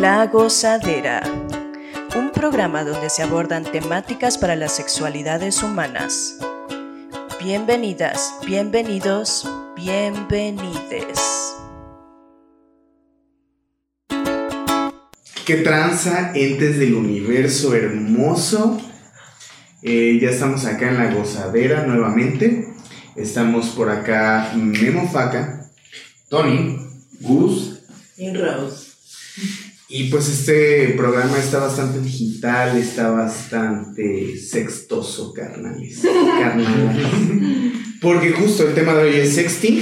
La Gozadera, un programa donde se abordan temáticas para las sexualidades humanas. Bienvenidas, bienvenidos, bienvenides. ¿Qué tranza, entes del universo hermoso? Eh, ya estamos acá en la gozadera nuevamente. Estamos por acá Memo Faca, Tony, Gus y Rose. Y pues este programa está bastante digital, está bastante sextoso, carnales. carnales. Porque justo el tema de hoy es sexting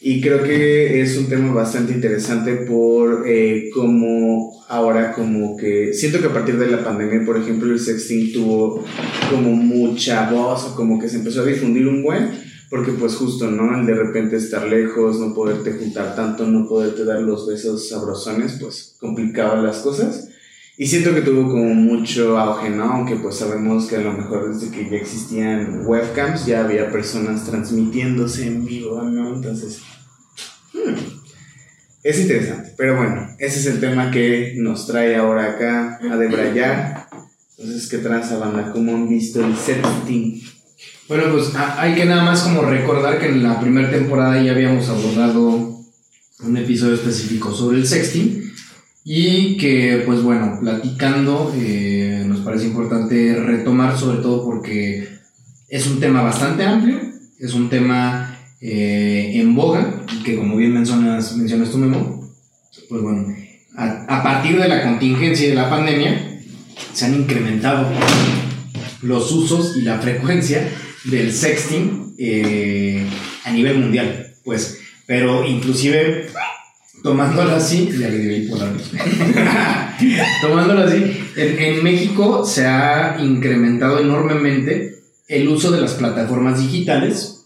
y creo que es un tema bastante interesante por eh, cómo ahora como que siento que a partir de la pandemia, por ejemplo, el sexting tuvo como mucha voz o como que se empezó a difundir un buen porque pues justo, ¿no? El de repente estar lejos, no poderte juntar tanto, no poderte dar los besos sabrosones, pues complicaba las cosas. Y siento que tuvo como mucho auge, ¿no? Aunque pues sabemos que a lo mejor desde que ya existían webcams ya había personas transmitiéndose en vivo, ¿no? Entonces, hmm, es interesante. Pero bueno, ese es el tema que nos trae ahora acá a debrayar. Entonces, ¿qué traza banda? ¿Cómo han visto el setting? Bueno, pues hay que nada más como recordar que en la primera temporada ya habíamos abordado un episodio específico sobre el sexting y que pues bueno, platicando eh, nos parece importante retomar sobre todo porque es un tema bastante amplio, es un tema eh, en boga y que como bien mencionas, mencionas tú Memo, pues bueno, a, a partir de la contingencia y de la pandemia se han incrementado los usos y la frecuencia del sexting eh, a nivel mundial, pues. Pero inclusive, tomándolo así, ya así, en, en, México se ha incrementado enormemente el uso de las plataformas digitales,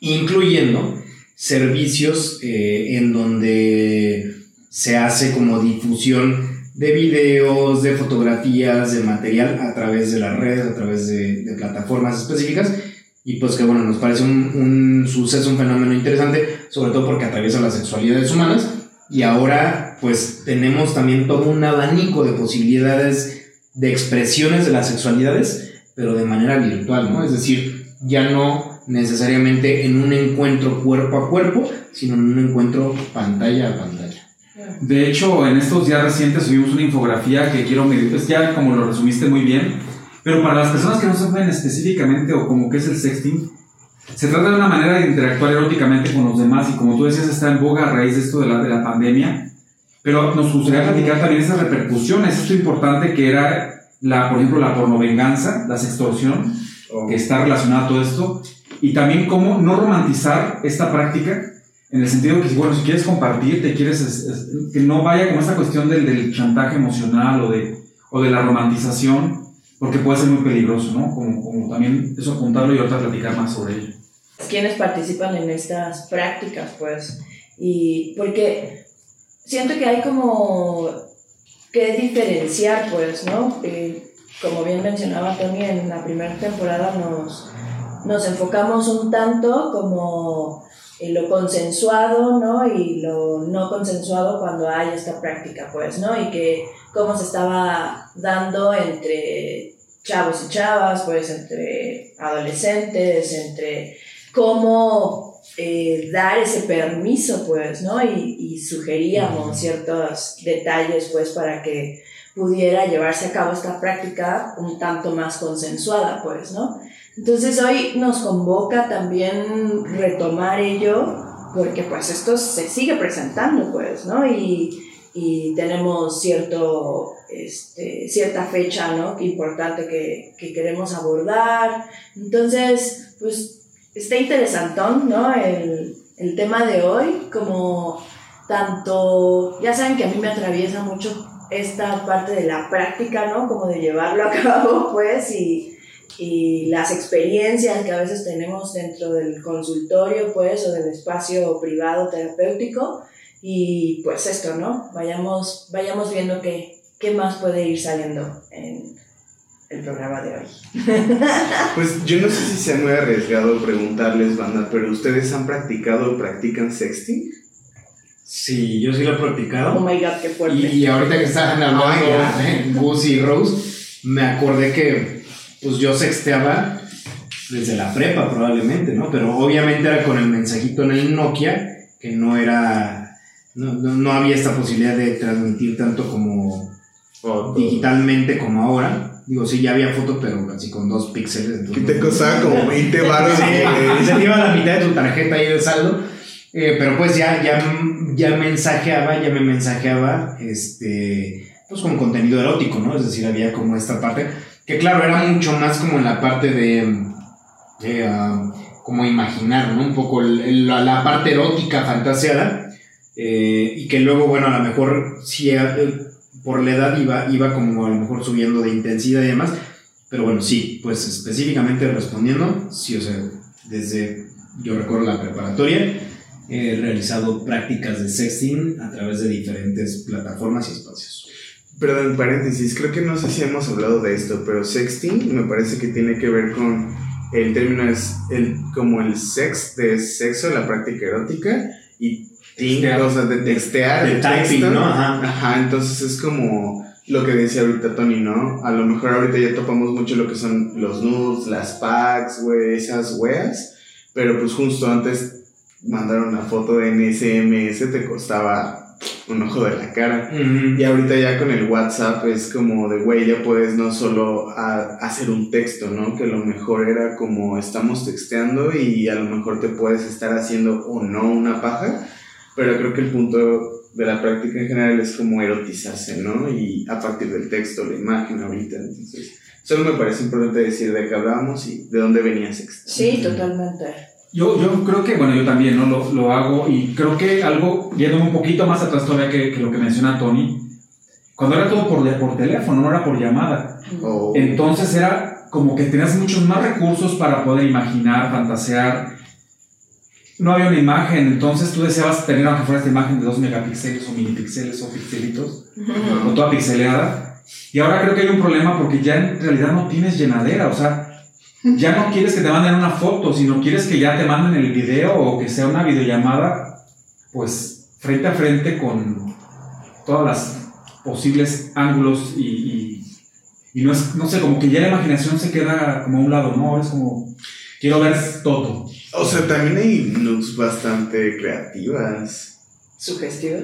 incluyendo servicios eh, en donde se hace como difusión de videos, de fotografías, de material a través de las redes, a través de, plataformas específicas. Y pues que bueno, nos parece un, un, suceso, un fenómeno interesante, sobre todo porque atraviesa las sexualidades humanas. Y ahora pues tenemos también todo un abanico de posibilidades de expresiones de las sexualidades, pero de manera virtual, ¿no? Es decir, ya no necesariamente en un encuentro cuerpo a cuerpo, sino en un encuentro pantalla a pantalla. De hecho, en estos días recientes subimos una infografía que quiero medir, pues ya como lo resumiste muy bien, pero para las personas que no saben específicamente o como qué es el sexting, se trata de una manera de interactuar eróticamente con los demás y como tú decías está en boga a raíz de esto de la, de la pandemia, pero nos gustaría platicar también esas repercusiones, esto importante que era, la, por ejemplo, la pornovenganza, la sextorsión, que está relacionada a todo esto, y también cómo no romantizar esta práctica en el sentido que, bueno, si quieres compartir, te quieres, que no vaya como esta cuestión del, del, chantaje emocional o de, o de la romantización, porque puede ser muy peligroso, ¿no? Como, como también eso apuntarlo y ahorita platicar más sobre ello. ¿Quiénes participan en estas prácticas, pues? Y porque siento que hay como que diferenciar, pues, ¿no? Como bien mencionaba Tony, en la primera temporada nos, nos enfocamos un tanto como lo consensuado, ¿no? Y lo no consensuado cuando hay esta práctica, pues, ¿no? Y que cómo se estaba dando entre chavos y chavas, pues, entre adolescentes, entre cómo eh, dar ese permiso, pues, ¿no? Y, y sugeríamos ciertos detalles, pues, para que pudiera llevarse a cabo esta práctica un tanto más consensuada, pues, ¿no? Entonces hoy nos convoca también retomar ello, porque pues esto se sigue presentando, pues, ¿no? Y, y tenemos cierto, este, cierta fecha, ¿no? Importante que, que queremos abordar. Entonces, pues, está interesantón, ¿no? El, el tema de hoy, como tanto, ya saben que a mí me atraviesa mucho esta parte de la práctica, ¿no? Como de llevarlo a cabo, pues, y, y las experiencias que a veces tenemos dentro del consultorio, pues, o del espacio privado terapéutico. Y pues esto, ¿no? Vayamos, vayamos viendo qué, qué más puede ir saliendo en el programa de hoy. Pues yo no sé si sea muy arriesgado preguntarles, banda, pero ¿ustedes han practicado o practican sexting? Sí, yo sí lo he Oh practicado. my god, qué fuerte. Y, ahorita que estaban hablando Ay, de Gus y Rose, me acordé que pues yo sexteaba desde la prepa probablemente, ¿no? Pero obviamente era con el mensajito en el Nokia, que no era, no, no, no había esta posibilidad de transmitir tanto como digitalmente como ahora. Digo, sí, ya había foto, pero así con dos píxeles. Que te no- costaba como 20 baros. Sí, se te iba la mitad de tu tarjeta ahí de saldo. Eh, pero pues ya, ya, ya mensajeaba, ya me mensajeaba, este, pues con contenido erótico, ¿no? Es decir, había como esta parte, que claro, era mucho más como en la parte de, de, ah, como imaginar, ¿no? Un poco la, la parte erótica fantaseada, eh, y que luego, bueno, a lo mejor sí, eh, por la edad iba, iba como a lo mejor subiendo de intensidad y demás, pero bueno, sí, pues específicamente respondiendo, sí, o sea, desde, yo recuerdo la preparatoria, he realizado prácticas de sexting a través de diferentes plataformas y espacios. Perdón, paréntesis, creo que no sé si hemos hablado de esto, pero sexting me parece que tiene que ver con el término es el, como el sex de sexo, la práctica erótica, y ting, Textear. o sea, de textear, De de typing, texto. ¿no? Ajá. Ajá, entonces es como lo que decía ahorita Tony, ¿no? A lo mejor ahorita ya topamos mucho lo que son los nudes, las packs, güey, esas weas, pero pues justo antes mandar una foto en SMS te costaba un ojo de la cara. Y ahorita ya con el WhatsApp es como de, güey, ya puedes no solo a- hacer un texto, ¿no? Que lo mejor era como estamos texteando y a lo mejor te puedes estar haciendo o no una paja, pero creo que el punto de la práctica en general es como erotizarse, ¿no? Y a partir del texto, la imagen ahorita, entonces... Solo me parece importante decir de qué hablábamos y de dónde venía sexto. Sí, totalmente. Yo, yo creo que, bueno, yo también ¿no? lo, lo hago y creo que algo, yéndome un poquito más atrás todavía que, que lo que menciona Tony, cuando era todo por, por teléfono, no era por llamada. O- Entonces era como que tenías muchos más recursos para poder imaginar, fantasear. No había una imagen, entonces tú deseabas tener aunque fuera esta imagen de 2 megapíxeles o minipíxeles o pixelitos, o toda pixeleada. Y ahora creo que hay un problema porque ya en realidad no tienes llenadera, o sea, ya no quieres que te manden una foto, sino quieres que ya te manden el video o que sea una videollamada, pues frente a frente con todas las posibles ángulos y, y, y no, es, no sé, como que ya la imaginación se queda como a un lado, ¿no? Es como, quiero ver todo. O sea, también hay nudes bastante creativas, Sugestivo.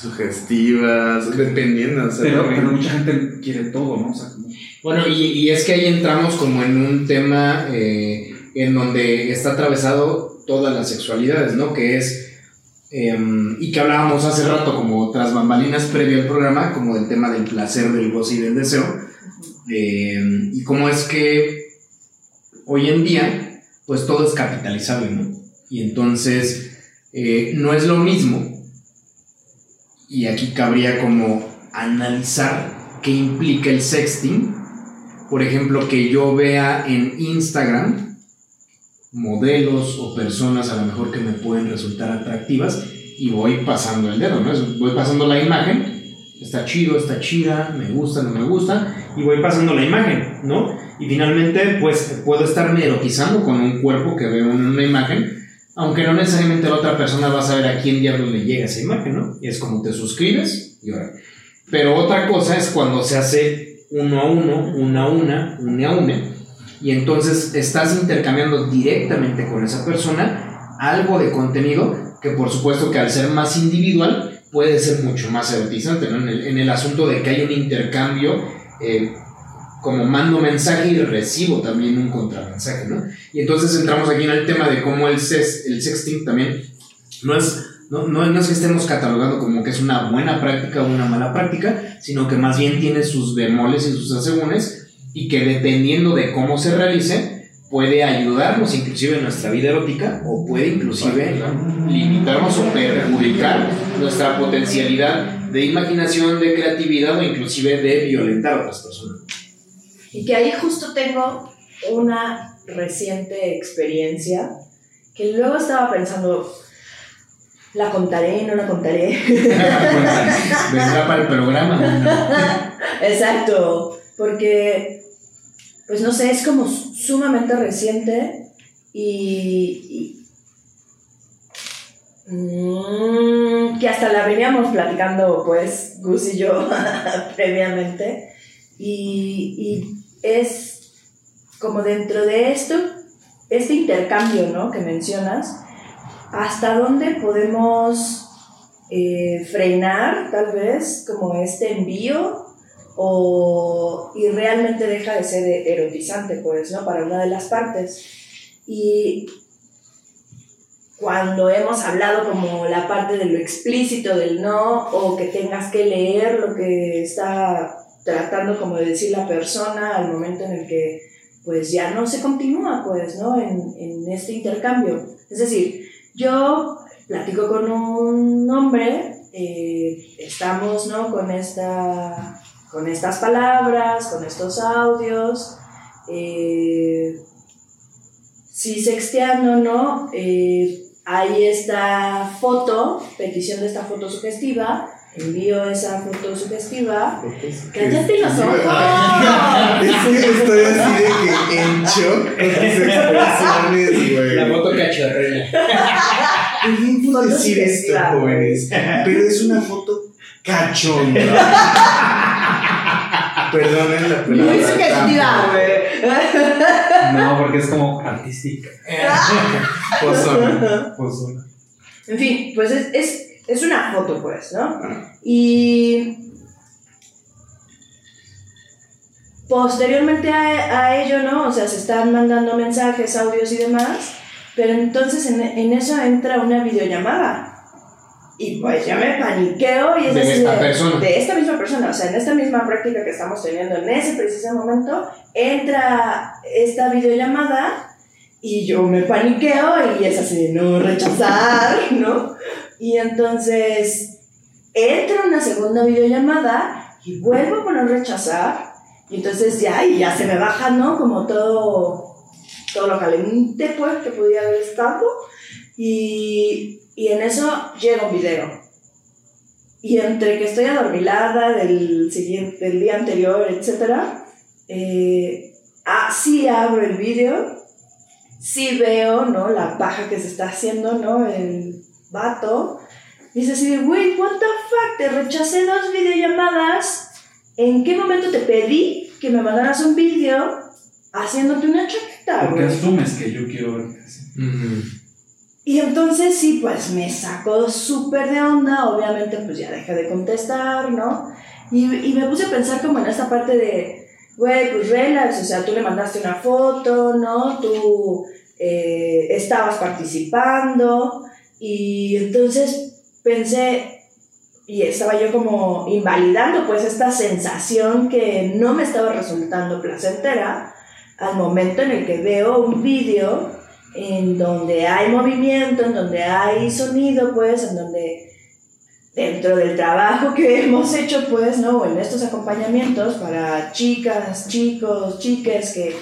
Sugestivas, dependiendo. O sea, Pero, pero mucha gente quiere todo, ¿no? O sea, como- Bueno, y, y es que ahí entramos como en un tema eh, en donde está atravesado todas las sexualidades, ¿no? Que es, em, y que hablábamos hace rato como tras bambalinas previo al programa, como del tema del placer, del goce y del deseo, em, y cómo es que hoy en día, pues todo es capitalizable, ¿no? Y entonces, eh, no es lo mismo, y aquí cabría como analizar qué implica el sexting, por ejemplo, que yo vea en Instagram modelos o personas a lo mejor que me pueden resultar atractivas y voy pasando el dedo, ¿no? Voy pasando la imagen, está chido, está chida, me gusta, no me gusta, y voy pasando la imagen, ¿no? Y finalmente, pues puedo estarme erotizando con un cuerpo que veo en una imagen, aunque no necesariamente la otra persona va a saber a quién diablos le llega esa imagen, ¿no? Es como te suscribes y ahora. Pero otra cosa es cuando se hace uno a uno, una a una, una a una, y entonces estás intercambiando directamente con esa persona algo de contenido que por supuesto que al ser más individual puede ser mucho más erotizante, ¿no? En el, en el asunto de que hay un intercambio, eh, como mando mensaje y recibo también un contramensaje, ¿no? Y entonces entramos aquí en el tema de cómo el, sex, el sexting también no es, no, no, no que estemos catalogando como que es una buena práctica o una mala práctica, sino que más bien tiene sus bemoles y sus asegúnes y que dependiendo de cómo se realice puede ayudarnos inclusive en nuestra vida erótica o puede inclusive limitarnos o perjudicar nuestra potencialidad de imaginación, de creatividad o inclusive de violentar a otras personas. Y que ahí justo tengo una reciente experiencia que luego estaba pensando, la contaré, no la contaré. Vendrá para el programa. Exacto, porque, pues no sé, es como sumamente reciente y, y Mm, que hasta la veníamos platicando, pues, Gus y yo previamente. Y, y es como dentro de esto, este intercambio, ¿no? Que mencionas, ¿hasta dónde podemos eh, frenar, tal vez, como este envío? O, y realmente deja de ser erotizante, pues, ¿no? Para una de las partes. Y cuando hemos hablado como la parte de lo explícito del no, o que tengas que leer lo que está tratando como de decir la persona al momento en el que pues ya no se continúa pues, ¿no? En, en este intercambio. Es decir, yo platico con un hombre, eh, estamos, ¿no? Con, esta, con estas palabras, con estos audios, eh, sí sexteando, ¿no? Eh, hay esta foto, petición de esta foto sugestiva, envío esa foto sugestiva. ¡Cállate los ojos! Estoy así de que en shock con tus expresiones, güey. La foto cachorrera. Foto decir esto, jóvenes, pero es una foto cachonda. Perdonen la palabra. Muy sugestiva, güey. No, porque es como artística. Pozona. Pues, En fin, pues es, es, es una foto, pues, ¿no? Ah, Y posteriormente a, a ello, ¿no? O sea, se están mandando mensajes, audios y demás, pero entonces en, en eso entra una videollamada. Y pues ya me paniqueo y es De así esta persona. de esta misma persona, o sea, en esta misma práctica que estamos teniendo en ese preciso momento, entra esta videollamada y yo me paniqueo y es así de no rechazar, ¿no? Y entonces entra una segunda videollamada y vuelvo por no rechazar y entonces ya, y ya se me baja, ¿no? Como todo, todo lo caliente, pues, que podía haber estado. Y, y en eso llega un video. Y entre que estoy adormilada del, siguiente, del día anterior, etc., eh, ah, sí abro el video, sí veo, ¿no? La paja que se está haciendo, ¿no? El vato. Dice así de, güey, what the fuck, te rechacé dos videollamadas. ¿En qué momento te pedí que me mandaras un video haciéndote una chaqueta, Porque asumes que yo quiero ver qué hace. Y entonces sí, pues me sacó súper de onda, obviamente pues ya dejé de contestar, ¿no? Y, y me puse a pensar como en esta parte de, güey, pues relax, o sea, tú le mandaste una foto, ¿no? Tú eh, estabas participando y entonces pensé, y estaba yo como invalidando pues esta sensación que no me estaba resultando placentera al momento en el que veo un vídeo en donde hay movimiento, en donde hay sonido, pues, en donde dentro del trabajo que hemos hecho, pues, ¿no? En estos acompañamientos para chicas, chicos, chiques que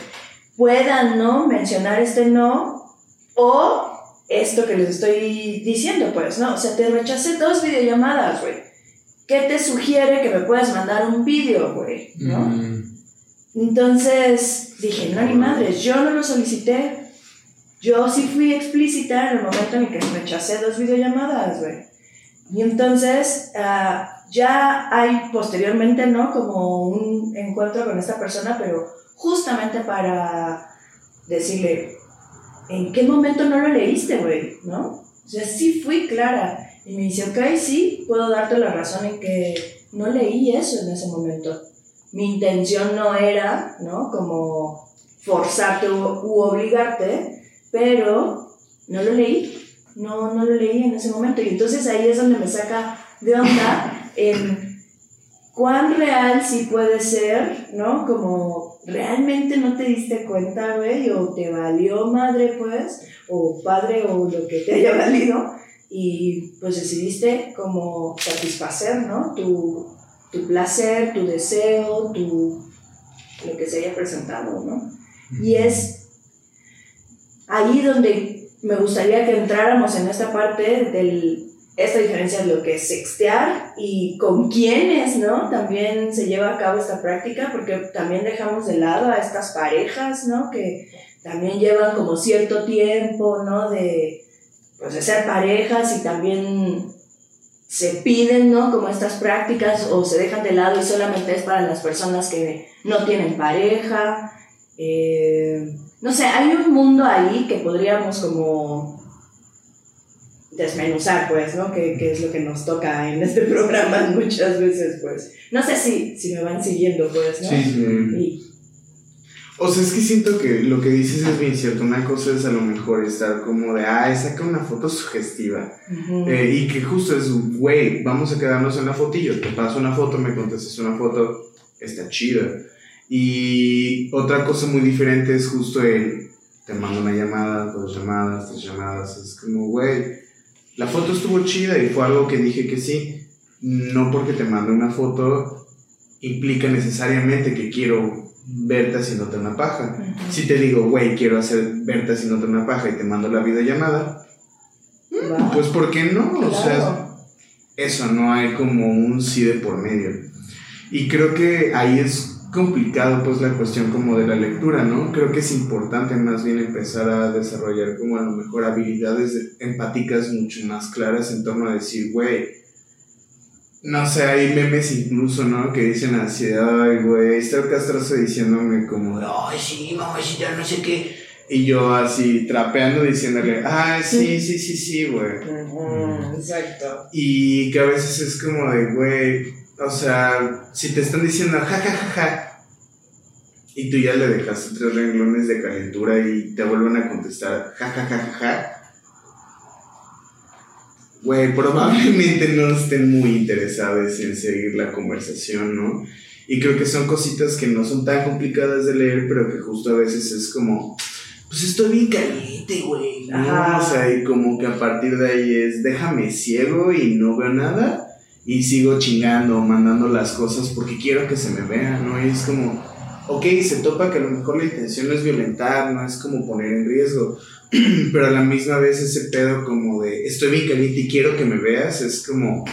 puedan, ¿no? Mencionar este no o esto que les estoy diciendo, pues, ¿no? O sea, te rechacé dos videollamadas, güey. ¿Qué te sugiere que me puedas mandar un video, güey? ¿No? Mm. Entonces dije, no, ni madres, yo no lo solicité. Yo sí fui explícita en el momento en el que rechacé dos videollamadas, güey. Y entonces ah, ya hay posteriormente, ¿no? Como un encuentro con esta persona, pero justamente para decirle, ¿en qué momento no lo leíste, güey? ¿No? O sea, sí fui clara. Y me dice, ok, sí, puedo darte la razón en que no leí eso en ese momento. Mi intención no era, ¿no? Como forzarte u, obligarte, pero no lo leí. No, no lo leí en ese momento. Y entonces ahí es donde me saca de onda en cuán real sí puede ser, ¿no? Como realmente no te diste cuenta, güey, o te valió madre, pues, o padre, o lo que te haya valido, y pues decidiste como satisfacer, ¿no? Tu, tu placer, tu deseo, tu, lo que se haya presentado, ¿no? Y es ahí donde me gustaría que entráramos en esta parte del esta diferencia de lo que es sextear y con quiénes, ¿no? También se lleva a cabo esta práctica, porque también dejamos de lado a estas parejas, ¿no? Que también llevan como cierto tiempo, ¿no? De, pues, de ser parejas y también se piden, ¿no? Como estas prácticas o se dejan de lado y solamente es para las personas que no tienen pareja. Eh, no sé, hay un mundo ahí que podríamos como desmenuzar, pues, ¿no? Que, que es lo que nos toca en este programa muchas veces, pues. No sé si, si me van siguiendo, pues, ¿no? Mm. Y- O sea, es que siento que lo que dices es bien cierto. Una cosa es a lo mejor estar como de, ay, saca una foto sugestiva. Eh, y que justo es, güey, vamos a quedarnos en la fotillo. Te paso una foto, me contestas una foto, está chida. Y otra cosa muy diferente es justo el, te mando una llamada, dos llamadas, tres llamadas. Es como, güey, la foto estuvo chida y fue algo que dije que sí. No porque te mando una foto implica necesariamente que quiero verte haciéndote una paja. Ujú. Si te digo, güey, quiero hacer verte haciéndote una paja y te mando la videollamada, Va. pues ¿por qué no? O sea, Claro. eso, no hay como un sí de por medio. Y creo que ahí es complicado pues la cuestión como de la lectura, ¿no? Creo que es importante más bien empezar a desarrollar como a lo mejor habilidades de- empáticas mucho más claras en torno a decir, güey, no sé, hay memes incluso, ¿no? Que dicen así, ay, güey, está el castroso diciéndome como, ay, sí, mamacita, no sé qué. Y yo así trapeando diciéndole, ay, sí, sí, sí, sí, güey. Exacto. Y que a veces es como de, güey, o sea, si te están diciendo ja, ja, ja, ja, y tú ya le dejaste tres renglones de calentura y te vuelven a contestar ja, ja, ja, ja, ja, güey, probablemente no estén muy interesados en seguir la conversación, ¿no? Y creo que son cositas que no son tan complicadas de leer, pero que justo a veces es como, pues estoy bien caliente, güey. ¿no? O sea, y como que a partir de ahí es, déjame ciego y no veo nada. Y sigo chingando, mandando las cosas porque quiero que se me vea, ¿no? Y es como, ok, se topa que a lo mejor la intención no es violentar, no es como poner en riesgo, pero a la misma vez ese pedo como de, estoy bien caliente y quiero que me veas, es como,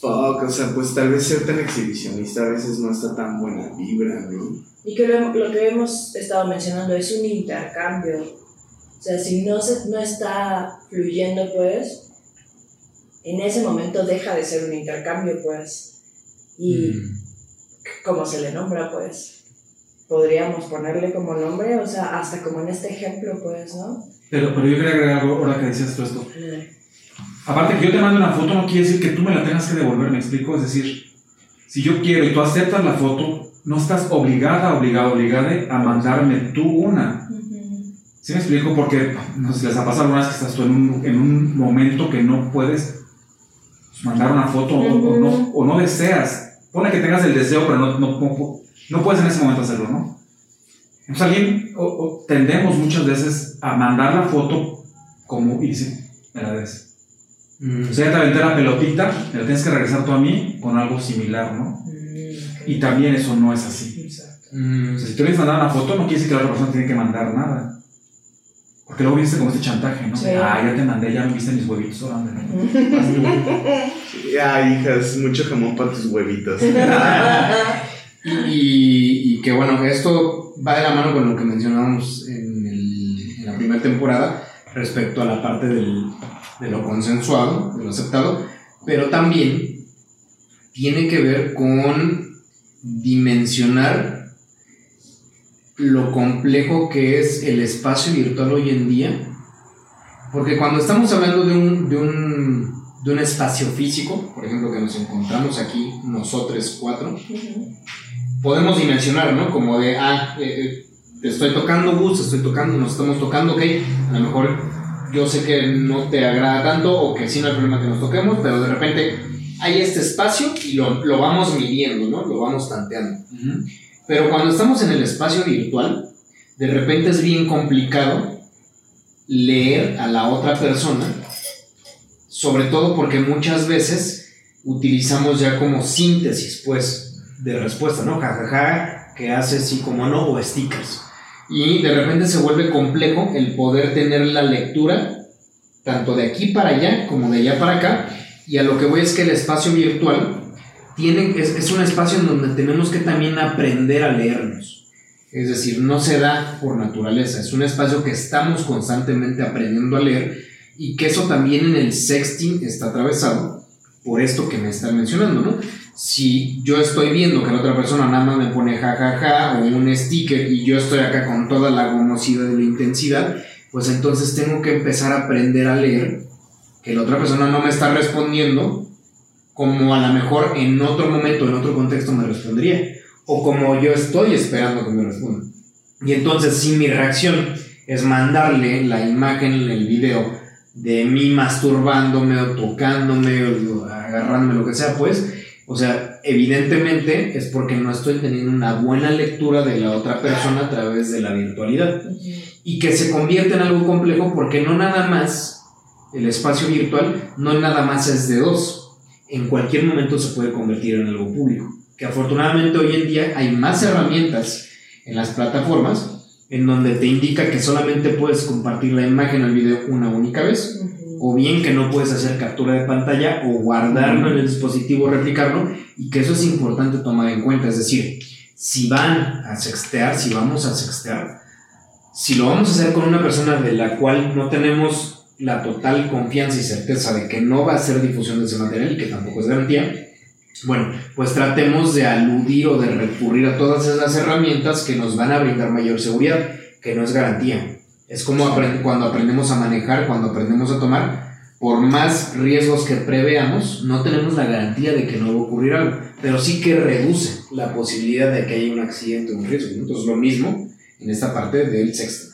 fuck, o sea, pues tal vez ser tan exhibicionista a veces no está tan buena vibra, ¿no? Y que lo, lo que hemos estado mencionando es un intercambio. O sea, si no, se, no está fluyendo, pues, en ese momento deja de ser un intercambio, pues. Y Mm. Como se le nombra, pues, podríamos ponerle como nombre, o sea, hasta como en este ejemplo, pues, ¿no? Pero, pero yo quería agregar algo ahora que decías tú esto. Aparte que yo te mando una foto no quiere decir que tú me la tengas que devolver, me explico. Es decir, si yo quiero y tú aceptas la foto, no estás obligada, obligado, obligada a mandarme tú una. ¿Sí me explico? Porque no sé si les ha pasado alguna vez que estás tú en un, en un momento que no puedes mandar una foto o- o, no, o no deseas. Pone que tengas el deseo, pero no, no, no, no puedes en ese momento hacerlo, ¿no? Entonces alguien, o, o tendemos muchas veces a mandar la foto como decir, me la debes. O sea, ya te aventé la pelotita, me la tienes que regresar tú a mí con algo similar, ¿no? Y también eso no es así. Exacto. O sea, si tú le mandar una foto, no quiere decir que la otra persona tiene que mandar nada. Porque luego viste como este chantaje, ¿no? Sí. Ah, ya te mandé, ya me viste mis huevitos, ahora ándale. Ay, hijas, mucho jamón para tus huevitos. Y, y que bueno, esto va de la mano con lo que mencionábamos en, el- en la primera temporada respecto a la parte del- de lo consensuado, de lo aceptado, pero también tiene que ver con dimensionar lo complejo que es el espacio virtual hoy en día, porque cuando estamos hablando de un, de un, de un espacio físico, por ejemplo, que nos encontramos aquí nosotros cuatro, podemos dimensionar, ¿no? Como de, ah, eh, eh, te estoy tocando, te estoy tocando, nos estamos tocando, ok, a lo mejor yo sé que no te agrada tanto o que sí no hay problema que nos toquemos, pero de repente hay este espacio y lo, lo vamos midiendo, ¿no? Lo vamos tanteando. Ujú. Pero cuando estamos en el espacio virtual, de repente es bien complicado leer a la otra persona, sobre todo porque muchas veces utilizamos ya como síntesis, pues, de respuesta, ¿no? Ja, ja, ja, que hace sí como no, o stickers. Y de repente se vuelve complejo el poder tener la lectura, tanto de aquí para allá como de allá para acá, y a lo que voy es que el espacio virtual tiene, es, es un espacio en donde tenemos que también aprender a leernos. Es decir, no se da por naturaleza, es un espacio que estamos constantemente aprendiendo a leer Y que eso también en el sexting está atravesado por esto que me están mencionando, ¿no? Si yo estoy viendo que la otra persona nada más me pone jajaja o un sticker y yo estoy acá con toda la gomosidad de la intensidad, pues entonces tengo que empezar a aprender a leer que la otra persona no me está respondiendo como a lo mejor en otro momento, en otro contexto me respondería, o como yo estoy esperando que me responda. Y entonces si mi reacción es mandarle la imagen, el video de mí masturbándome o tocándome o agarrándome, lo que sea, pues, o sea, evidentemente es porque no estoy teniendo una buena lectura de la otra persona a través de la virtualidad. Y que se convierte en algo complejo porque no nada más el espacio virtual, no nada más es de dos. En cualquier momento se puede convertir en algo público. Que afortunadamente hoy en día hay más herramientas en las plataformas en donde te indica que solamente puedes compartir la imagen o el video una única vez, o bien que no puedes hacer captura de pantalla o guardarlo en el dispositivo, replicarlo, y que eso es importante tomar en cuenta. Es decir, si van a sextear, si vamos a sextear, si lo vamos a hacer con una persona de la cual no tenemos la total confianza y certeza de que no va a hacer difusión de ese material y que tampoco es garantía, bueno, pues tratemos de aludir o de recurrir a todas esas herramientas que nos van a brindar mayor seguridad, que no es garantía. Es como cuando aprendemos a manejar, cuando aprendemos a tomar, por más riesgos que preveamos, no tenemos la garantía de que no va a ocurrir algo, pero sí que reduce la posibilidad de que haya un accidente o un riesgo. Entonces, lo mismo en esta parte del sexto.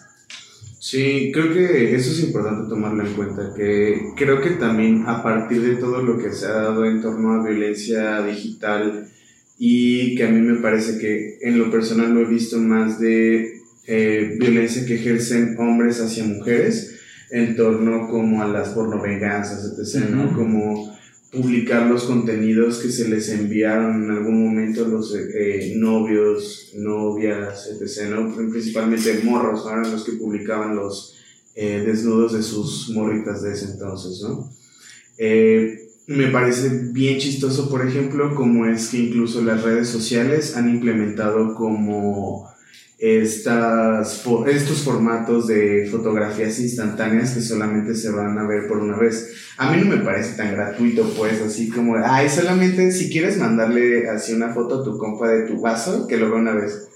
Sí, creo que eso es importante tomarlo en cuenta, que creo que también a partir de todo lo que se ha dado en torno a violencia digital y que a mí me parece que en lo personal lo he visto más de eh, violencia que ejercen hombres hacia mujeres en torno como a las pornovenganzas, etc., ¿no? Como publicar los contenidos que se les enviaron en algún momento los eh, novios, novias, etc., ¿no? Principalmente morros. Eran los que publicaban los eh, desnudos de sus morritas de ese entonces, ¿no? Eh, me parece bien chistoso, por ejemplo, como es que incluso las redes sociales han implementado como estas, estos formatos de fotografías instantáneas que solamente se van a ver por una vez. A mí no me parece tan gratuito, pues, así como, ay, solamente si quieres mandarle así una foto a tu compa de tu vaso, que lo vea una vez.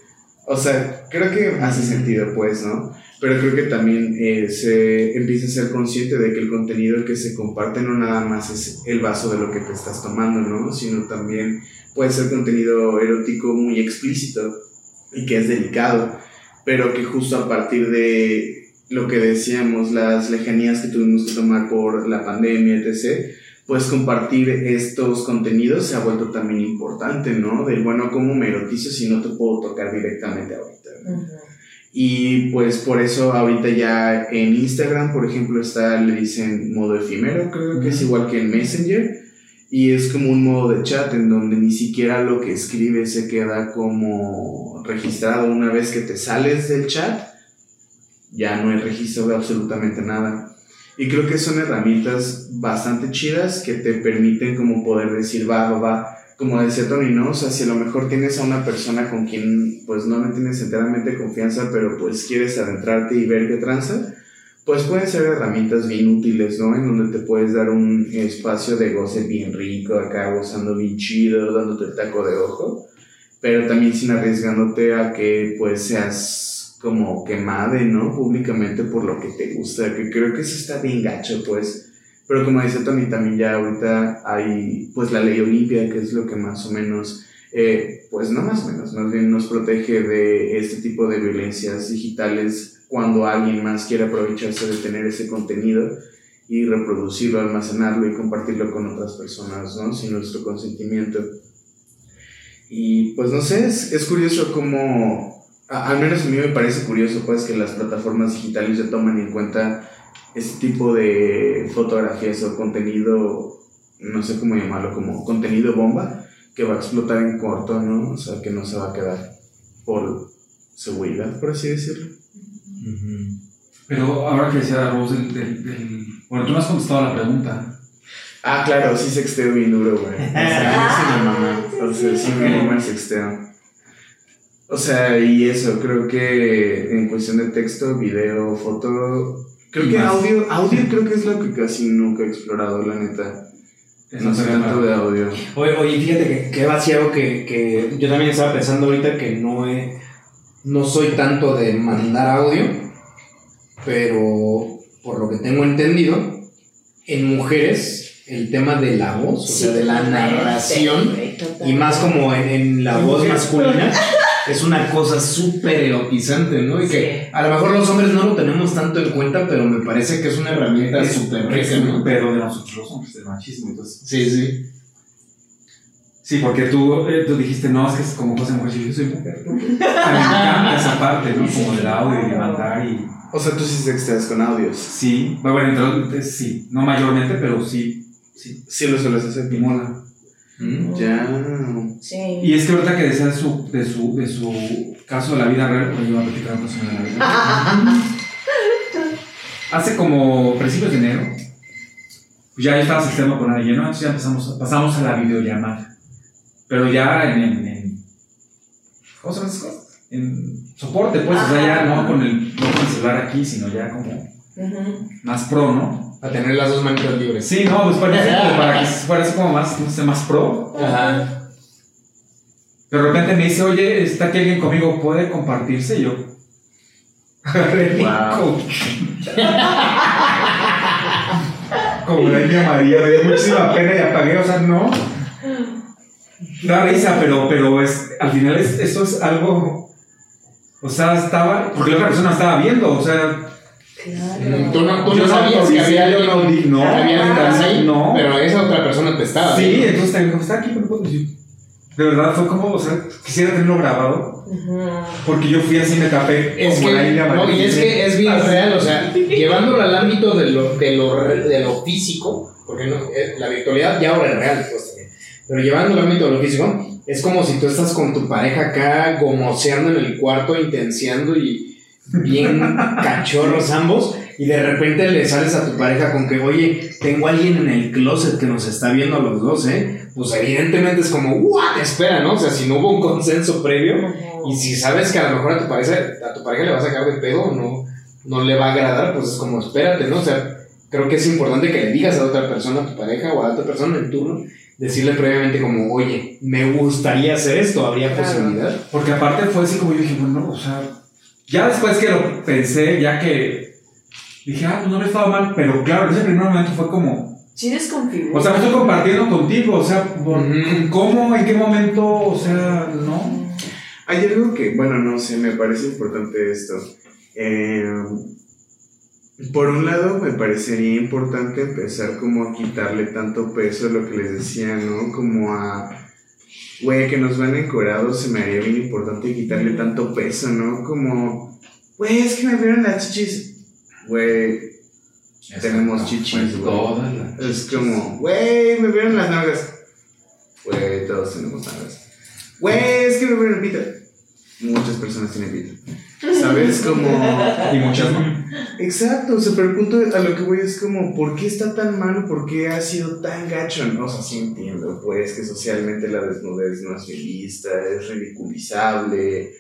O sea, creo que hace sentido, pues, ¿no? Pero creo que también eh, se empieza a ser consciente de que el contenido que se comparte no nada más es el vaso de lo que te estás tomando, ¿no? Sino también puede ser contenido erótico muy explícito y que es delicado, pero que justo a partir de lo que decíamos, las lejanías que tuvimos que tomar por la pandemia, etc., pues compartir estos contenidos se ha vuelto también importante, ¿no? Del bueno, ¿cómo me erotizo si no te puedo tocar directamente ahorita? Y pues por eso ahorita ya en Instagram, por ejemplo, está, le dicen modo efímero, creo que es igual que en Messenger, y es como un modo de chat en donde ni siquiera lo que escribes se queda como registrado una vez que te sales del chat, ya no hay registro de absolutamente nada. Y creo que son herramientas bastante chidas que te permiten como poder decir, va, va, va, como decía Tony, ¿no? O sea, si a lo mejor tienes a una persona con quien pues no me tienes enteramente confianza, pero pues quieres adentrarte y ver qué tranza, pues pueden ser herramientas bien útiles, ¿no? En donde te puedes dar un espacio de goce bien rico, acá gozando bien chido, dándote el taco de ojo, pero también sin arriesgándote a que pues seas como quemade, ¿no? Públicamente por lo que te gusta, que creo que eso está bien gacho, pues. Pero como dice Tony, también ya ahorita hay pues la ley Olimpia, que es lo que más o menos, eh, pues no más o menos, más bien nos protege de este tipo de violencias digitales cuando alguien más quiere aprovecharse de tener ese contenido y reproducirlo, almacenarlo y compartirlo con otras personas, ¿no? Sin nuestro consentimiento. Y pues no sé, es, es curioso cómo, al menos a mí me parece curioso pues que las plataformas digitales ya toman en cuenta este tipo de fotografías o contenido, no sé cómo llamarlo, como contenido bomba, que va a explotar en corto, ¿no? O sea, que no se va a quedar por seguridad, por así decirlo. Pero ahora que decía Rose del, del, Bueno, tú no has contestado la pregunta. Ah, claro, sí sexteo bien duro, güey. O sea, sí mi mamá. O sea, sí mi mamá sexteo. O sea, y eso, creo que en cuestión de texto, video, foto, Creo que más. audio, audio creo que es lo que casi nunca he explorado, la neta. No sé tanto de audio. Oye, oye, fíjate que, que vaciado que, que yo también estaba pensando ahorita que no he, no soy tanto de mandar audio, pero por lo que tengo entendido, en mujeres el tema de la voz, o sea, de la narración, y más como en, en la voz masculina, es una cosa súper erotizante, ¿no? Y que a lo mejor los hombres no lo tenemos tanto en cuenta, pero me parece que es una herramienta súper rica, ¿no? pedo de nosotros los hombres, del machismo. Entonces, Sí, sí. sí, porque tú, eh, tú dijiste, no, es que es como cosa de mujer. Yo soy mujer. Me encanta esa parte, ¿no? Como del audio y de mandar y. O sea, tú sí sexteas con audios. Sí, bueno, entonces sí, no mayormente, pero sí, sí, Sí lo sueles hacer. Mm. Ya. Sí. Y es que ahorita que decía de su, de su, de su caso de la vida real, pues yo voy a platicar un caso de la vida real. Hace como principios de enero, pues ya yo estaba sexteando con alguien, ¿no? Entonces ya empezamos, pasamos a la videollamada. Pero ya en, en, en- ¿cómo se llama esas cosas? En soporte, pues, o sea, ya no con el, no con el celular aquí, sino ya como más pro, ¿no? A tener las dos manitas libres. Sí, no, pues parece como para que fuera así como más, no sé, más pro. Ajá. De repente me dice, oye, está aquí alguien conmigo, ¿puede compartirse? Y yo. Wow. Como la India María, me dio muchísima pena y apagué, o sea, no. Da risa, pero, pero es, al final es, eso es algo. O sea, estaba. Porque la otra persona estaba viendo, o sea. Claro. Tú no, tú no sabías que había alguien- no. Ah, ahí, no. pero esa otra persona te estaba Sí, entonces también dijo, está aquí, pero puedo decir. De verdad fue como, o sea, quisiera tenerlo grabado, porque yo fui así, me tapé. Es como que, la India no, y es que es bien real, o sea, llevándolo al ámbito de lo, de lo, de lo físico, porque no, eh, la virtualidad ya ahora es real, pues también, pero llevándolo al ámbito de lo físico, es como si tú estás con tu pareja acá gomoseando en el cuarto, intenseando y bien cachorros ambos, y de repente le sales a tu pareja con que, oye, tengo a alguien en el closet que nos está viendo a los dos, ¿eh? Pues evidentemente es como, ¿what? Espera, ¿no? O sea, si no hubo un consenso previo, y si sabes que a lo mejor a tu pareja, a tu pareja le va a sacar de pedo o no, no le va a agradar, pues es como espérate, ¿no? O sea, creo que es importante que le digas a otra persona, a tu pareja o a otra persona en turno, decirle previamente como, oye, me gustaría hacer esto, ¿habría Claro. posibilidad? Porque aparte fue así como yo dije, bueno, o sea, ya después que lo pensé, ya que dije, ah, pues no me estaba mal, pero claro, en ese primer momento fue como, Sí desconfigura. o sea, me estoy compartiendo contigo, o sea, por-. ¿cómo, en qué momento, o sea, no? Hay algo que, bueno, no sé, me parece importante esto. Eh, por un lado, me parecería importante empezar como a quitarle tanto peso a lo que les decía, ¿no? Como a, güey, que nos van encorados, se me haría bien importante quitarle tanto peso, ¿no? Como, güey, es que me vieron las chichis. Güey, tenemos chichis, güey. Todas las Es como, güey, me vieron las nalgas. Güey, todos tenemos nalgas. Güey, es que me vieron el pito. Muchas personas tienen pito. ¿Sabes? Como. Y muchas no. Exacto, o sea, pero el punto a lo que voy es como, ¿por qué está tan malo? ¿Por qué ha sido tan gacho? No, o sea, sí entiendo, pues, que socialmente la desnudez no es bien vista, es ridiculizable,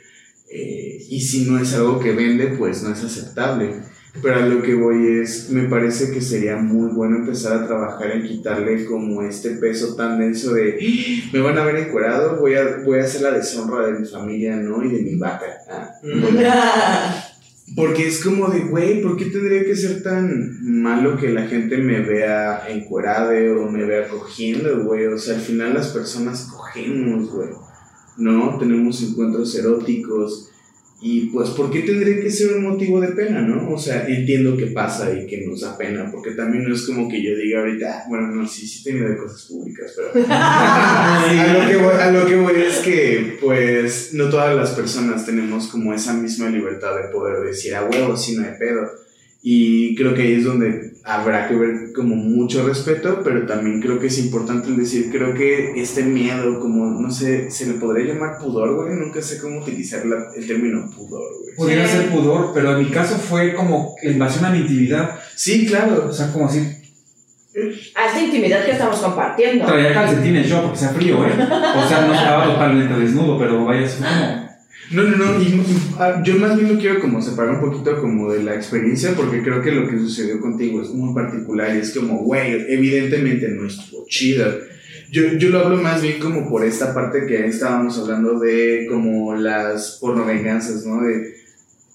eh, y si no es algo que vende, pues no es aceptable. Pero a lo que voy es, me parece que sería muy bueno empezar a trabajar en quitarle como este peso tan denso de, "Ah, me van a ver encuerado, voy a, voy a hacer la deshonra de mi familia, ¿no? Y de mi vaca. Ah, porque es como de, güey, ¿por qué tendría que ser tan malo que la gente me vea encuerade o me vea cogiendo, güey? O sea, al final las personas cogemos, güey. ¿No? Tenemos encuentros eróticos. Y pues, ¿por qué tendría que ser un motivo de pena, no? O sea, entiendo que pasa y que nos da pena, porque también no es como que yo diga ahorita, "Ah, bueno, no, sí, sí he tenido de cosas públicas, pero... a, lo que voy, a lo que voy es que, pues, no todas las personas tenemos como esa misma libertad de poder decir, a huevo, si no hay pedo. Y creo que ahí es donde habrá que ver como mucho respeto, pero también creo que es importante el decir, creo que este miedo, como, no sé, se le podría llamar pudor, güey, nunca sé cómo utilizar la- el término pudor, güey. Pudiera Sí. ser pudor, pero en mi caso fue como la invasión a mi intimidad. Sí, claro. O sea, como si A esta intimidad que estamos compartiendo. traía calcetines yo porque sea frío, ¿eh? O sea, no estaba totalmente desnudo, pero vaya, fue como. No, no, no, y, y, ah, yo más bien lo quiero como separar un poquito como de la experiencia porque creo que lo que sucedió contigo es muy particular y es como, güey, evidentemente no estuvo chido. Yo, yo lo hablo más bien como por esta parte que estábamos hablando de como las pornovenganzas, ¿no? De,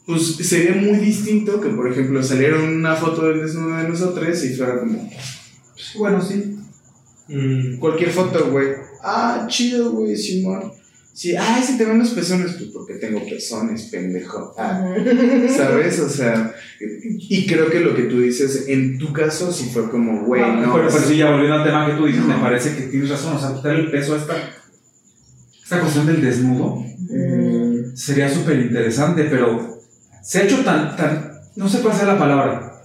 pues sería muy distinto que, por ejemplo, saliera una foto del desnudo de nosotros y fuera como, pues, bueno, sí. Mm, cualquier foto, güey. Ah, chido, güey, Simón. Sí, ay, si te ven los pezones, pues porque tengo pezones, pendejo. Ah, ¿Sabes? O sea, y creo que lo que tú dices, en tu caso, sí fue como, güey, no. Pero, pero sí, ya volviendo al tema que tú dices, me parece que tienes razón. O sea, quitarle el peso a esta, esta cuestión del desnudo Mm, sería súper interesante, pero se ha hecho tan, tan, no sé cuál sea la palabra.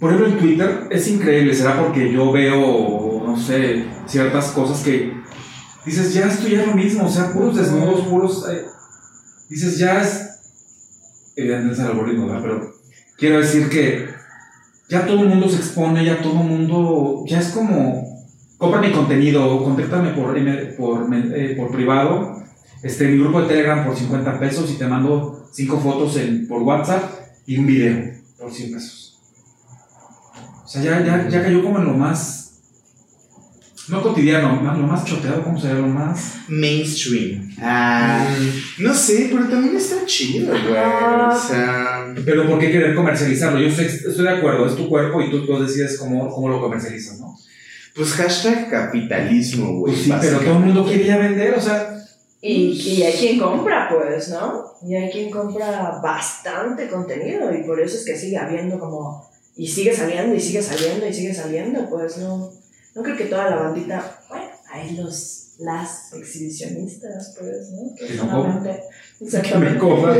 Por ejemplo, en Twitter es increíble, será porque yo veo, no sé, ciertas cosas que dices, ya esto ya es lo mismo, o sea, puros desnudos, puros... eh, dices, ya es... Evidentemente es el algoritmo, ¿verdad? Pero quiero decir que ya todo el mundo se expone, ya todo el mundo... Ya es como... Compra mi contenido, contáctame por, por, eh, por privado, este, mi grupo de Telegram por 50 pesos y te mando 5 fotos en, por WhatsApp y un video por 100 pesos. O sea, ya, ya, ya cayó como en lo más... No cotidiano, más- lo más choteado, ¿cómo sería lo más? Mainstream. Ah, no sé, pero también está chido, güey. O sea. Pero ¿por qué querer comercializarlo? Yo estoy, estoy de acuerdo, es tu cuerpo y tú, tú decides cómo, cómo lo comercializas, ¿no? Pues hashtag capitalismo, güey. Pues sí, pero todo el mundo quiere ya vender, o sea... Y, y hay quien compra, pues, ¿no? Y hay quien compra bastante contenido y por eso es que sigue habiendo como... Y sigue saliendo y sigue saliendo y sigue saliendo, pues no... No creo que toda la bandita... Bueno, hay los... Las exhibicionistas, pues, ¿no? Que solamente- Que me cobran.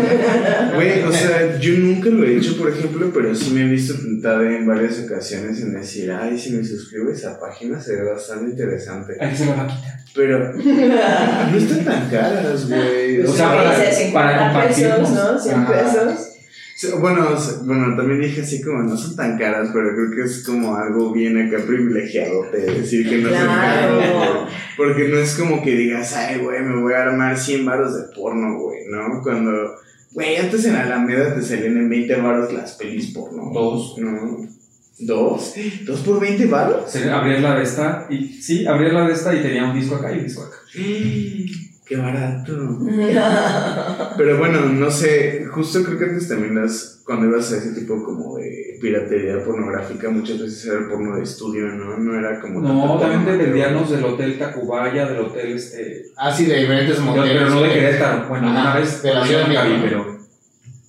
Güey, o sea, yo nunca lo he hecho, por ejemplo, pero sí me he visto tentada en varias ocasiones en decir, ay, si me suscribo a esa página se ve bastante interesante. Hay que hacer la máquina. Pero no están tan caras, güey. Pues O O sea, sea, para- 50 para pesos, compartirnos. ¿no? 100 Ajá. pesos. Bueno, bueno, también dije así como no son tan caras, pero creo que es como algo bien acá privilegiado de decir que no son caras. Claro. Porque no es como que digas, ay, güey, me voy a armar 100 varos de porno, güey, ¿no? Cuando, güey, antes en Alameda te salían en 20 varos las pelis porno. Dos. ¿No? ¿Dos? ¿Dos por 20 varos? Abrías la de esta y sí, abrías la de esta y tenía un disco acá y un disco acá. Qué barato. Pero bueno, no sé, justo creo que antes también las, cuando ibas a ese tipo como de piratería pornográfica, muchas veces era el porno de estudio, ¿no? No era como... No, también los del hotel Tacubaya, del hotel este. Ah, sí, de diferentes no, modelos. pero no de güey. Querétaro. Bueno, Ajá, una vez. de la no, Ciudad de pero.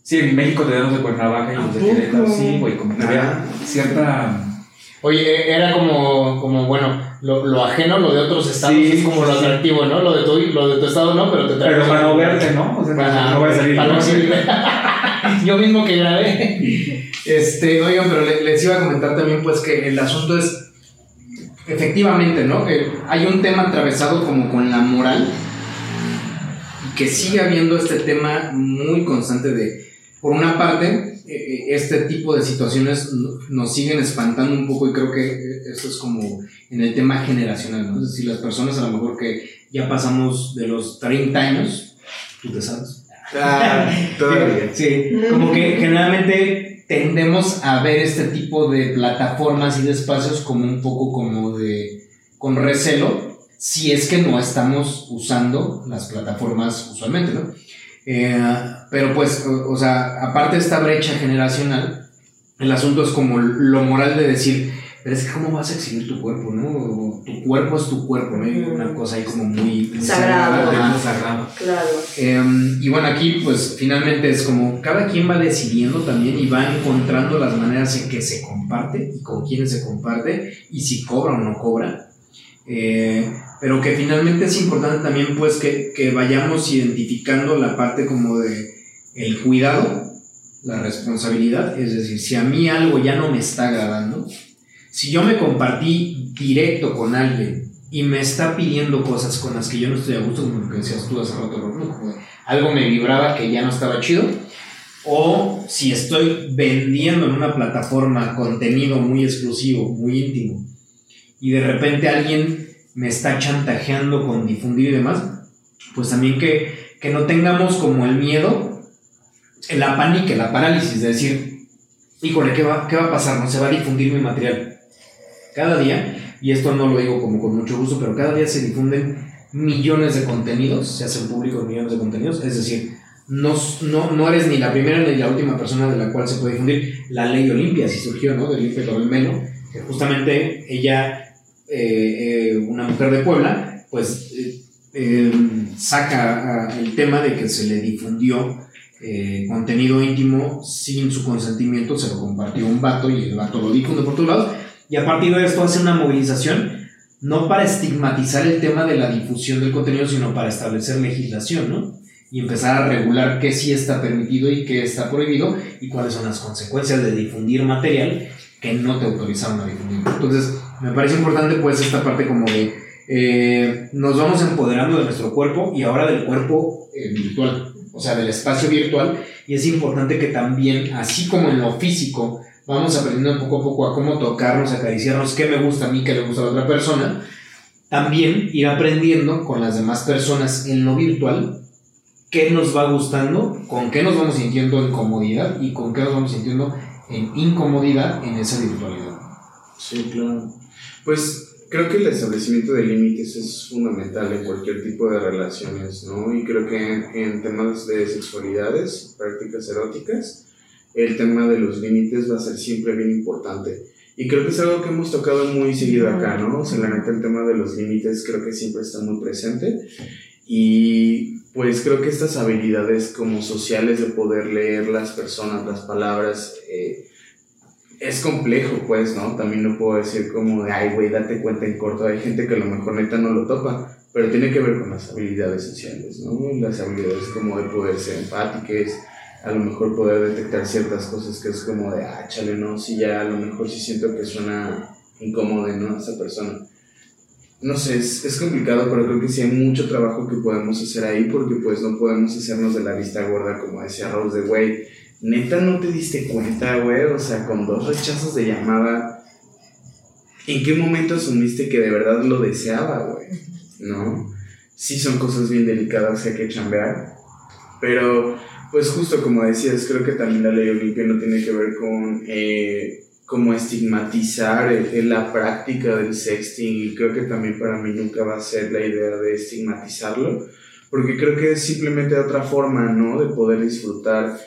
Sí, en México te dan los de Cuernavaca y ¿A los de? Querétaro. Sí, güey, como que Ah. había cierta. Oye, era como, como bueno, lo, lo ajeno, lo de otros estados Sí, es como lo sí. atractivo, ¿no? Lo de tu, lo de tu estado no, pero te trae. Pero para no verte, ¿no? O sea, Para, no voy a salir. para ¿no? salir. Yo mismo que grabé. Este, oigan, pero le- les iba a comentar también, pues, que el asunto es, efectivamente, ¿no? Que hay un tema atravesado como con la moral, y que sigue habiendo este tema muy constante de, por una parte, este tipo de situaciones no- nos siguen espantando un poco y creo que eh, esto es como en el tema generacional, ¿no? Es decir, las personas a lo mejor que ya pasamos de los 30 años, tú te sabes. Ah, todavía. Sí, como que generalmente tendemos a ver este tipo de plataformas y de espacios como un poco como de con recelo si es que no estamos usando las plataformas usualmente, ¿no? Eh, pero pues, o, o sea, aparte de esta brecha generacional, el asunto es como lo moral de decir, pero es que cómo vas a exhibir tu cuerpo, ¿no? Tu cuerpo es tu cuerpo, ¿no? Una cosa ahí como muy Sagrado. muy sagrado. Claro. Eh, y bueno, aquí pues finalmente es como cada quien va decidiendo también y va encontrando las maneras en que se comparte y con quiénes se comparte y si cobra o no cobra. Eh, pero que finalmente es importante también pues que, que vayamos identificando la parte como de el cuidado, la responsabilidad, es decir, si a mí algo ya no me está agradando, si yo me compartí directo con alguien y me está pidiendo cosas con las que yo no estoy a gusto, como lo que decías tú hace rato, algo me vibraba que ya no estaba chido, o si estoy vendiendo en una plataforma contenido muy exclusivo, muy íntimo, y de repente alguien me está chantajeando con difundir y demás, pues también que, que no tengamos como el miedo, la pánica, la parálisis de decir, híjole, ¿qué va, ¿qué va a pasar? No se va a difundir mi material. Cada día, y esto no lo digo como con mucho gusto, pero cada día se difunden millones de contenidos, se hacen públicos millones de contenidos, es decir, no, no, no eres ni la primera ni la última persona de la cual se puede difundir. La ley Olimpia, si surgió, ¿no? De Olimpia Melo, que justamente ella, eh, eh, una mujer de Puebla, pues eh, eh, saca ah, el tema de que se le difundió contenido íntimo sin su consentimiento, se lo compartió un vato y el vato lo difunde por todos lados. Y a partir de esto hace una movilización, no para estigmatizar el tema de la difusión del contenido, sino para establecer legislación, ¿no? Y empezar a regular qué sí está permitido y qué está prohibido y cuáles son las consecuencias de difundir material que no te autorizaron a difundir. Entonces, me parece importante pues esta parte como de eh, nos vamos empoderando de nuestro cuerpo y ahora del cuerpo eh, virtual, o sea, del espacio virtual, y es importante que también, así como en lo físico, vamos aprendiendo poco a poco a cómo tocarnos, acariciarnos, qué me gusta a mí, qué le gusta a la otra persona, también ir aprendiendo con las demás personas en lo virtual qué nos va gustando, con qué nos vamos sintiendo en comodidad y con qué nos vamos sintiendo en incomodidad en esa virtualidad. Sí, claro. Pues creo que el establecimiento de límites es fundamental en cualquier tipo de relaciones, ¿no? Y creo que en, temas de sexualidades, prácticas eróticas, el tema de los límites va a ser siempre bien importante. Y creo que es algo que hemos tocado muy seguido acá, ¿no? O sea, la neta, el tema de los límites creo que siempre está muy presente. Y pues creo que estas habilidades como sociales de poder leer las personas, las palabras, eh, es complejo, pues, ¿no? También no puedo decir como de, ay, güey, date cuenta en corto. Hay gente que a lo mejor neta no lo topa, pero tiene que ver con las habilidades sociales, ¿no? Las habilidades como de poder ser empáticas, a lo mejor poder detectar ciertas cosas que es como de, ah, chale, no, si ya a lo mejor sí siento que suena incómodo, ¿no? Esa persona. No sé, es, es complicado, pero creo que sí hay mucho trabajo que podemos hacer ahí porque pues no podemos hacernos de la vista gorda, como decía Rose, de, güey, neta no te diste cuenta, güey, o sea, con dos rechazos de llamada, ¿en qué momento asumiste que de verdad lo deseaba, güey? ¿No? Sí son cosas bien delicadas que hay que chambear, pero pues justo como decías, creo que también la ley Olimpia no tiene que ver con eh, como estigmatizar el, la práctica del sexting y creo que también para mí nunca va a ser la idea de estigmatizarlo, porque creo que es simplemente otra forma, ¿no? De poder disfrutar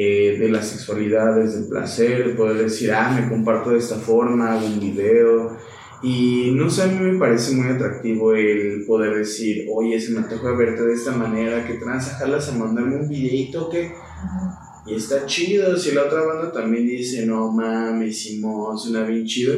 eh, de las sexualidades, del placer, de poder decir, ah, me comparto de esta forma, hago un video. Y no sé, a mí me parece muy atractivo el poder decir, oye, se me antoja verte de esta manera, que transa, jalas a mandarme un videito que... Y está chido, si la otra banda también dice, no mames, Simón, suena bien chido,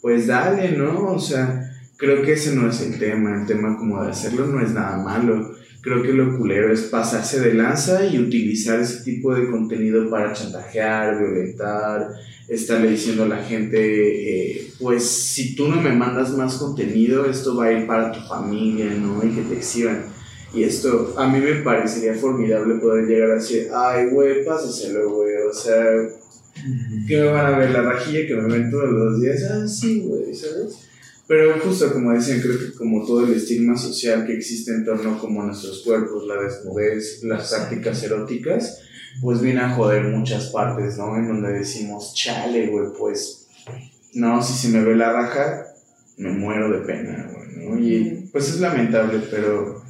pues dale, ¿no? O sea, creo que ese no es el tema, el tema como de hacerlo no es nada malo creo que lo culero es pasarse de lanza y utilizar ese tipo de contenido para chantajear, violentar, estarle diciendo a la gente, eh, pues si tú no me mandas más contenido, esto va a ir para tu familia, ¿no? Y que te exhiban. Y esto a mí me parecería formidable poder llegar a decir, ay, güey, pásaselo, güey, o sea, ¿qué me van a ver? La rajilla que me ven todos los días, ah, sí, güey, ¿sabes? Pero justo como decían, creo que como todo el estigma social que existe en torno como a nuestros cuerpos, la desnudez, las prácticas eróticas, pues viene a joder muchas partes, ¿no? En donde decimos, chale, güey, pues, no, si se me ve la raja, me muero de pena, güey, ¿no? Y pues es lamentable, pero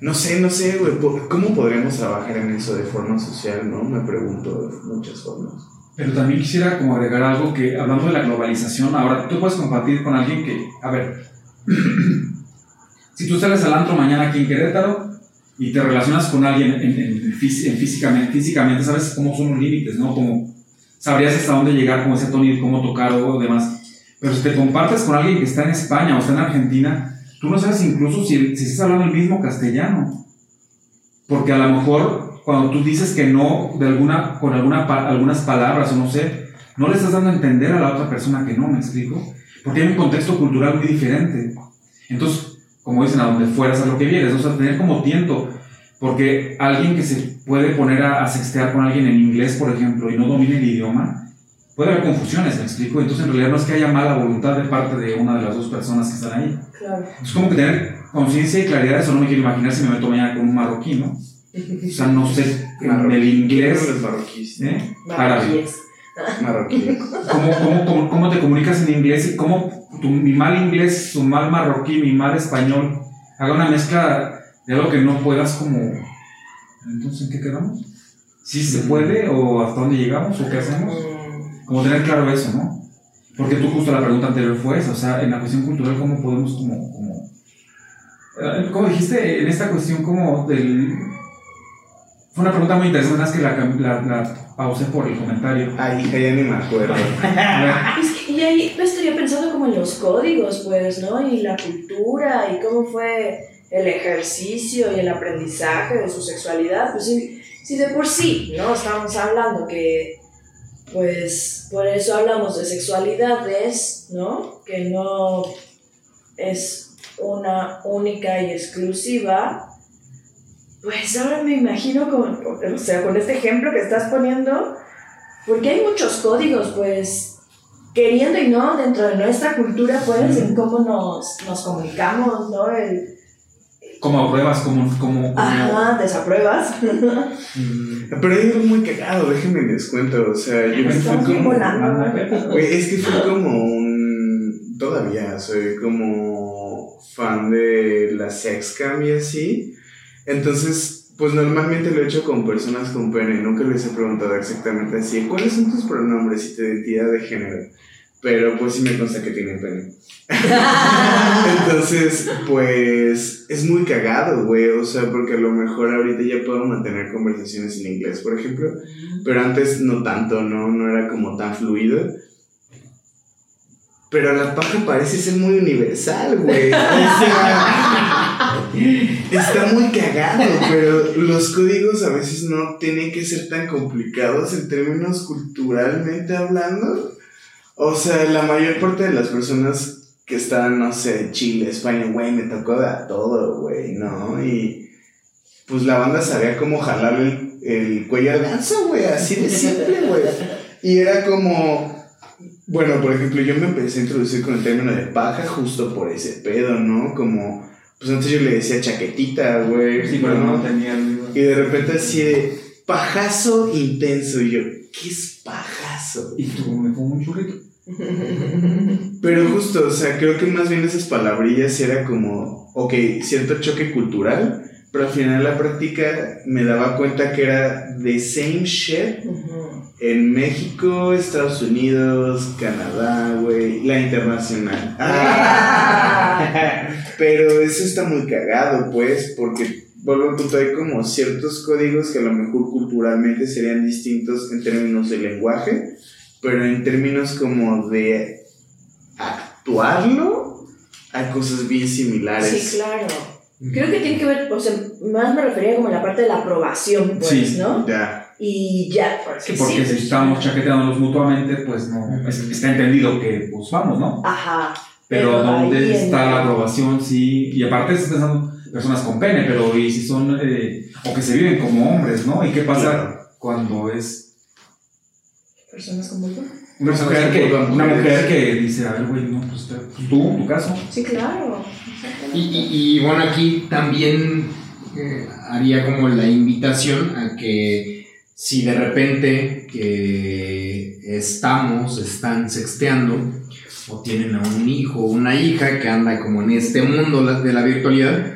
no sé, no sé, güey, ¿cómo podríamos trabajar en eso de forma social, no? Me pregunto de muchas formas. Pero también quisiera como agregar algo que, hablando de la globalización, ahora tú puedes compartir con alguien que, a ver, si tú sales al antro mañana aquí en Querétaro y te relacionas con alguien en, en, en físicamente, físicamente, sabes cómo son los límites, ¿no? Como sabrías hasta dónde llegar con ese tono cómo tocar o demás. Pero si te compartes con alguien que está en España o está en Argentina, tú no sabes incluso si, si estás hablando el mismo castellano. Porque a lo mejor cuando tú dices que no de alguna, con alguna, algunas palabras o no sé, no le estás dando a entender a la otra persona que no, me explico, porque hay un contexto cultural muy diferente. Entonces, como dicen, a donde fueras a lo que vienes, o sea, tener como tiento, porque alguien que se puede poner a, a sextear con alguien en inglés, por ejemplo, y no domina el idioma, puede haber confusiones, me explico. Entonces, en realidad no es que haya mala voluntad de parte de una de las dos personas que están ahí. Claro. Es como que tener conciencia y claridad, eso no me quiero imaginar si me meto mañana con un marroquí, ¿no? O sea, no sé, el inglés. Los marroquíes. ¿eh? Árabe. Marroquíes. Marroquíes. ¿Cómo, cómo, cómo, cómo te comunicas en inglés? y ¿Cómo tu, mi mal inglés, tu mal marroquí, mi mal español, haga una mezcla de algo que no puedas como... Entonces, ¿en qué quedamos? ¿Sí se puede o hasta dónde llegamos o qué hacemos? Mm, Como tener claro eso, ¿no? Porque tú justo la pregunta anterior fue esa, o sea, en la cuestión cultural, ¿cómo podemos como... como eh, ¿Cómo dijiste? En esta cuestión como del... Fue una pregunta muy interesante, más que la, la, la pausé por el comentario. Ay, hija, ya ni me acuerdo. Es que, y ahí me estaría pensando como en los códigos, pues, ¿no? Y la cultura y cómo fue el ejercicio y el aprendizaje de su sexualidad. Pues sí, sí de por sí, ¿no? Estamos hablando que, pues, por eso hablamos de sexualidades, ¿no? Que no es una única y exclusiva. Pues ahora me imagino con, o sea, con este ejemplo que estás poniendo, porque hay muchos códigos, pues, queriendo y no, dentro de nuestra cultura, pues, en cómo nos, nos comunicamos, ¿no? El, como pruebas, como... como, como ajá, desapruebas. Mm, Pero hay algo muy cagado, déjenme les cuento. O sea, yo fui Estamos bien como. volando. Es que fui como un. Todavía soy como fan de la sexcam y así. Entonces, pues normalmente lo he hecho con personas con pene. Nunca les he preguntado exactamente así: ¿cuáles son tus pronombres y tu identidad de género? Pero pues sí me consta que tienen pene. Entonces, pues es muy cagado, güey. O sea, porque a lo mejor ahorita ya puedo mantener conversaciones en inglés, por ejemplo. Pero antes no tanto, ¿no? No era como tan fluido. Pero la paja parece ser muy universal, güey. Está muy cagado, pero los códigos a veces no tienen que ser tan complicados en términos culturalmente hablando. O sea, la mayor parte de las personas que están, no sé, Chile, España, güey, me tocó de a todo, güey, ¿no? Y pues la banda sabía cómo jalarle el, el cuello al ganso, güey, así de simple, güey. Y era como, bueno, por ejemplo, yo me empecé a introducir con el término de paja justo por ese pedo, ¿no? Como, pues antes yo le decía chaquetita, güey. Sí, pero no tenía el... Y de repente así de pajazo intenso. Y yo, ¿qué es pajazo? Y tú me pongo un churrito. Pero justo, o sea, creo que más bien esas palabrillas era como, ok, cierto choque cultural, pero al final de la práctica me daba cuenta que era the same shit en México, Estados Unidos, Canadá, güey, la internacional. Ah, pero eso está muy cagado, pues, porque vuelvo al punto, hay como ciertos códigos que a lo mejor culturalmente serían distintos en términos de lenguaje, pero en términos como de actuarlo, hay cosas bien similares. Sí, claro. Creo que tiene que ver, o sea, más me refería como a la parte de la aprobación, pues, Sí. ¿no? Ya. Y ya, Sí, porque porque sí. si estamos chaqueteándonos mutuamente, pues no, es- está entendido que pues vamos, ¿no? Ajá. Pero, Pero ¿dónde está la aprobación? Sí, y aparte estás pensando personas con pene, pero ¿y si son, eh, o que se viven como hombres, ¿no? ¿Y qué pasa Claro. cuando es Personas como tú. Una mujer que que, ocupan una mujeres. mujer que dice, a ver, güey, no, pues pues, tú, en tu caso, Sí, claro. Y, y- y, bueno, aquí también eh, haría como la invitación a que si de repente que estamos, están sexteando o tienen a un hijo o una hija que anda como en este mundo de la virtualidad,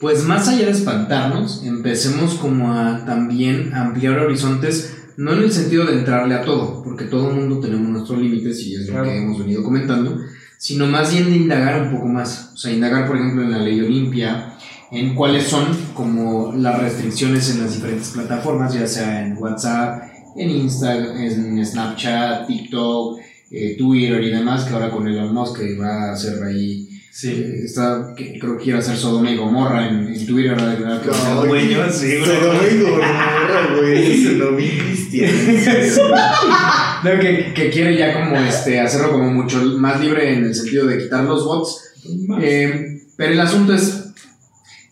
pues más allá de espantarnos, empecemos como a también ampliar horizontes, no en el sentido de entrarle a todo, porque todo el mundo tenemos nuestros límites y es lo que hemos venido comentando, sino más bien de indagar un poco más. O sea, indagar, por ejemplo, en la ley Olimpia, en cuáles son como las restricciones en las diferentes plataformas, ya sea en WhatsApp, en Instagram, en Snapchat, TikTok, eh, Twitter y demás, que ahora con Elon Musk que va a hacer ahí, eh, está, que creo que quiere hacer Sodoma y Gomorra en, en Twitter, ser No, dueño, sí, güey. Sodoma y Gomorra, güey. No vi cristiano. No, que, que quiere ya como este hacerlo como mucho más libre en el sentido de quitar los bots. Eh, pero el asunto es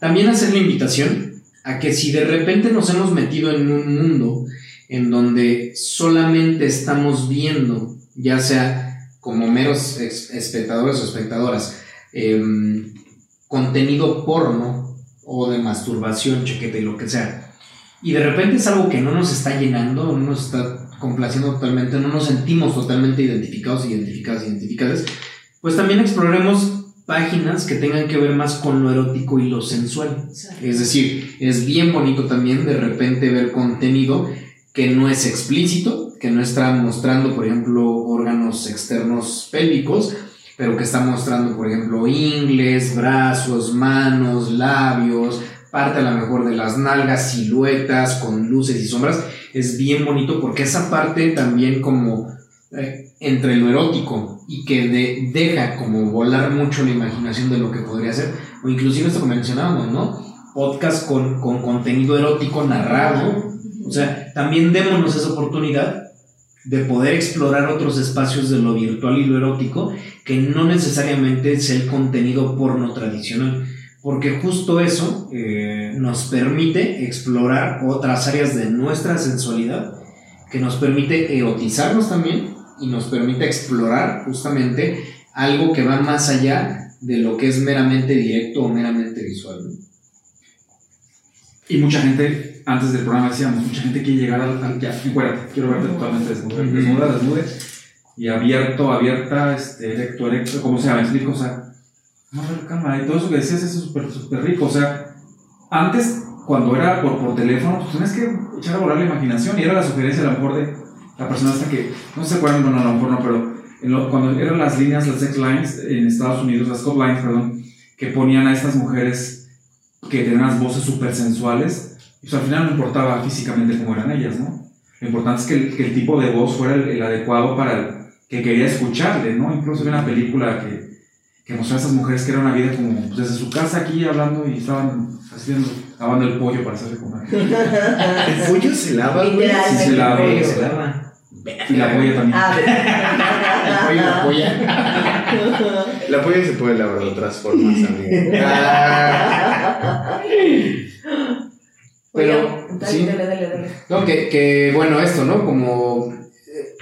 también hacer la invitación a que si de repente nos hemos metido en un mundo en donde solamente estamos viendo, ya sea como meros espectadores o espectadoras, em, contenido porno o de masturbación, chequete y lo que sea, y de repente es algo que no nos está llenando, no nos está complaciendo totalmente, no nos sentimos totalmente identificados, identificadas, identificadas, pues también exploremos páginas que tengan que ver más con lo erótico y lo sensual. Es decir, es bien bonito también de repente ver contenido que no es explícito, que no está mostrando, por ejemplo, órganos externos pélvicos, pero que está mostrando, por ejemplo, ingles, brazos, manos, labios, parte a lo mejor de las nalgas, siluetas con luces y sombras. Es bien bonito porque esa parte también como eh, entre lo erótico y que de- deja como volar mucho la imaginación de lo que podría ser, o inclusive esto que mencionábamos, ¿no? Podcast con, con contenido erótico narrado. O sea, también démonos esa oportunidad de poder explorar otros espacios de lo virtual y lo erótico que no necesariamente sea el contenido porno tradicional. Porque justo eso eh, nos permite explorar otras áreas de nuestra sensualidad, que nos permite erotizarnos también y nos permite explorar justamente algo que va más allá de lo que es meramente directo o meramente visual. Y mucha gente, antes del programa decíamos, mucha gente quiere llegar al, al ya, encuérdate, quiero verte totalmente desnuda, desnuda, desnude, y abierto, abierta, este, erecto, erecto, como sea, me explico, o sea, no, a ver, calma, y todo eso que decías es súper, súper rico, o sea, antes, cuando era por, por teléfono, pues tenías que echar a volar la imaginación, y era la sugerencia a lo mejor de la persona hasta que, no se acuerdan, bueno, a lo mejor no, pero en lo- cuando eran las líneas, las sex lines en Estados Unidos, las cop lines, perdón, que ponían a estas mujeres que tenían unas voces súper sensuales, pues al final no importaba físicamente cómo eran ellas, ¿no? Lo importante es que el, que el tipo de voz fuera el, el adecuado para el que quería escucharle, ¿no? Incluso había una película que, que mostraba a esas mujeres que era una vida como pues, desde su casa aquí hablando y estaban haciendo, lavando el pollo para hacerle comer. El pollo se lava, güey. Literalmente. Sí, se lava. Sí, se lava. Y la polla también. Ah, El pollo y la polla. La polla se puede lavar de otras formas, amigo. Ah, Pero, dale, sí. dale, dale, dale. No, que, que, bueno, esto, ¿no? Como eh,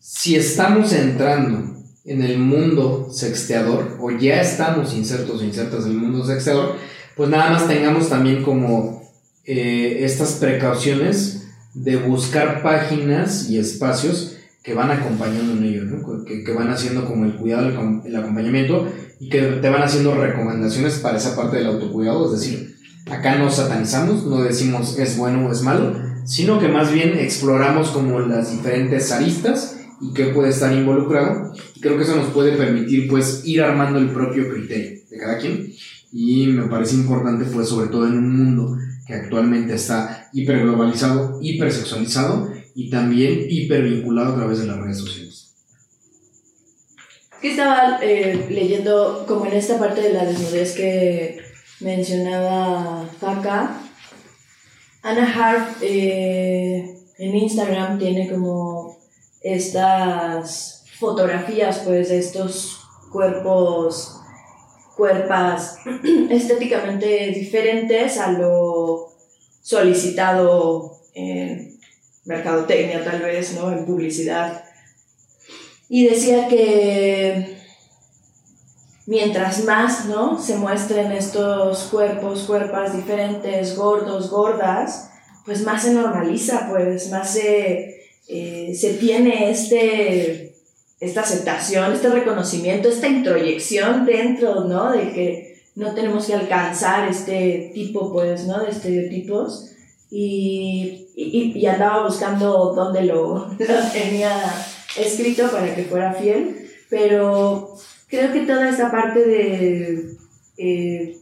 si estamos entrando en el mundo sexteador, o ya estamos insertos o insertas en el mundo sexteador, pues nada más tengamos también como eh, estas precauciones de buscar páginas y espacios que van acompañando en ello, ¿no? Que, que van haciendo como el cuidado, el acompañamiento y que te van haciendo recomendaciones para esa parte del autocuidado, es decir, acá no satanizamos, no decimos es bueno o es malo, sino que más bien exploramos como las diferentes aristas y qué puede estar involucrado. Y creo que eso nos puede permitir pues ir armando el propio criterio de cada quien. Y me parece importante pues sobre todo en un mundo que actualmente está hiperglobalizado, hipersexualizado y también hipervinculado a través de las redes sociales. Que estaba eh, leyendo como en esta parte de la desnudez que mencionaba Faka. Anna Harp eh, en Instagram tiene como estas fotografías pues de estos cuerpos, cuerpas estéticamente diferentes a lo solicitado en mercadotecnia tal vez, ¿no? En publicidad. Y decía que mientras más, ¿no? Se muestren estos cuerpos, cuerpas diferentes, gordos, gordas, pues más se normaliza, pues más se, eh, se tiene este, esta aceptación, este reconocimiento, esta introyección dentro, ¿no? De que no tenemos que alcanzar este tipo, pues, ¿no? De estereotipos. Y, y, andaba buscando dónde lo, lo tenía escrito para que fuera fiel, pero creo que toda esta parte de, eh,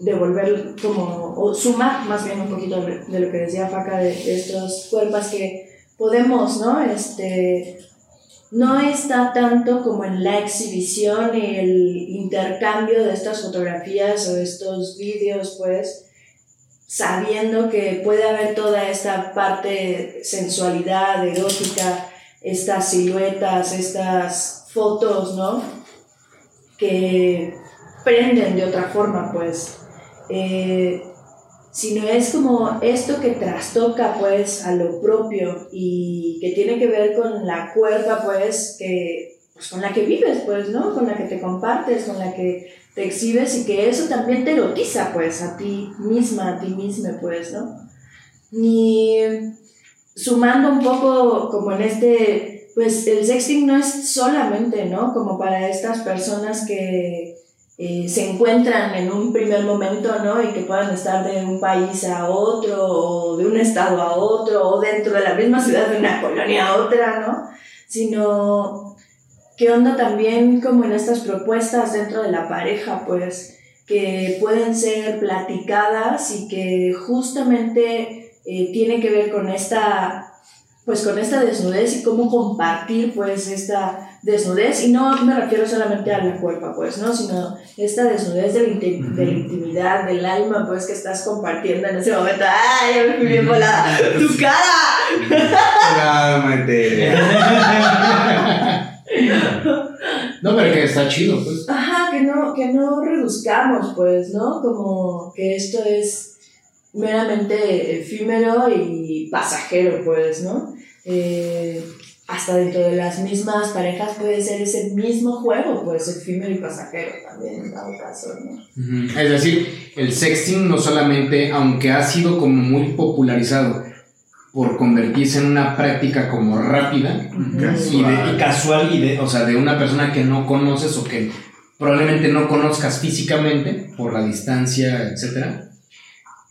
de volver como, o sumar más bien un poquito de de lo que decía Faca de, de estos cuerpos que podemos, ¿no? Este, no está tanto como en la exhibición y el intercambio de estas fotografías o estos vídeos, pues, sabiendo que puede haber toda esta parte sensualidad, erótica, estas siluetas, estas fotos, ¿no? Que prenden de otra forma, pues. Eh, sino es como esto que trastoca, pues, a lo propio y que tiene que ver con la cuerpa, pues, que, pues, con la que vives, pues, ¿no? Con la que te compartes, con la que te exhibes y que eso también te erotiza, pues, a ti misma, a ti misma, pues, ¿no? ni sumando un poco como en este, pues el sexting no es solamente, ¿no? Como para estas personas que eh, se encuentran en un primer momento, ¿no? Y que puedan estar de un país a otro, o de un estado a otro, o dentro de la misma ciudad de una colonia a otra, ¿no? Sino, ¿qué onda también como en estas propuestas dentro de la pareja, pues? que pueden ser platicadas y que justamente eh, tiene que ver con esta pues con esta desnudez y cómo compartir pues esta desnudez y no me refiero solamente a la cuerpa pues no sino esta desnudez de la, inti- de la intimidad del alma pues que estás compartiendo en ese momento ay ya me fui bien volada tu cara. No, pero que está chido, pues. Ajá, que no, que no reduzcamos, pues, ¿no? Como que esto es meramente efímero y pasajero, pues, ¿no? Eh, hasta dentro de las mismas parejas puede ser ese mismo juego, pues, efímero y pasajero también, en dado caso, ¿no? Es decir, el sexting no solamente, aunque ha sido como muy popularizado por convertirse en una práctica como rápida y, de- y casual y de, o sea, de una persona que no conoces o que probablemente no conozcas físicamente por la distancia, etcétera.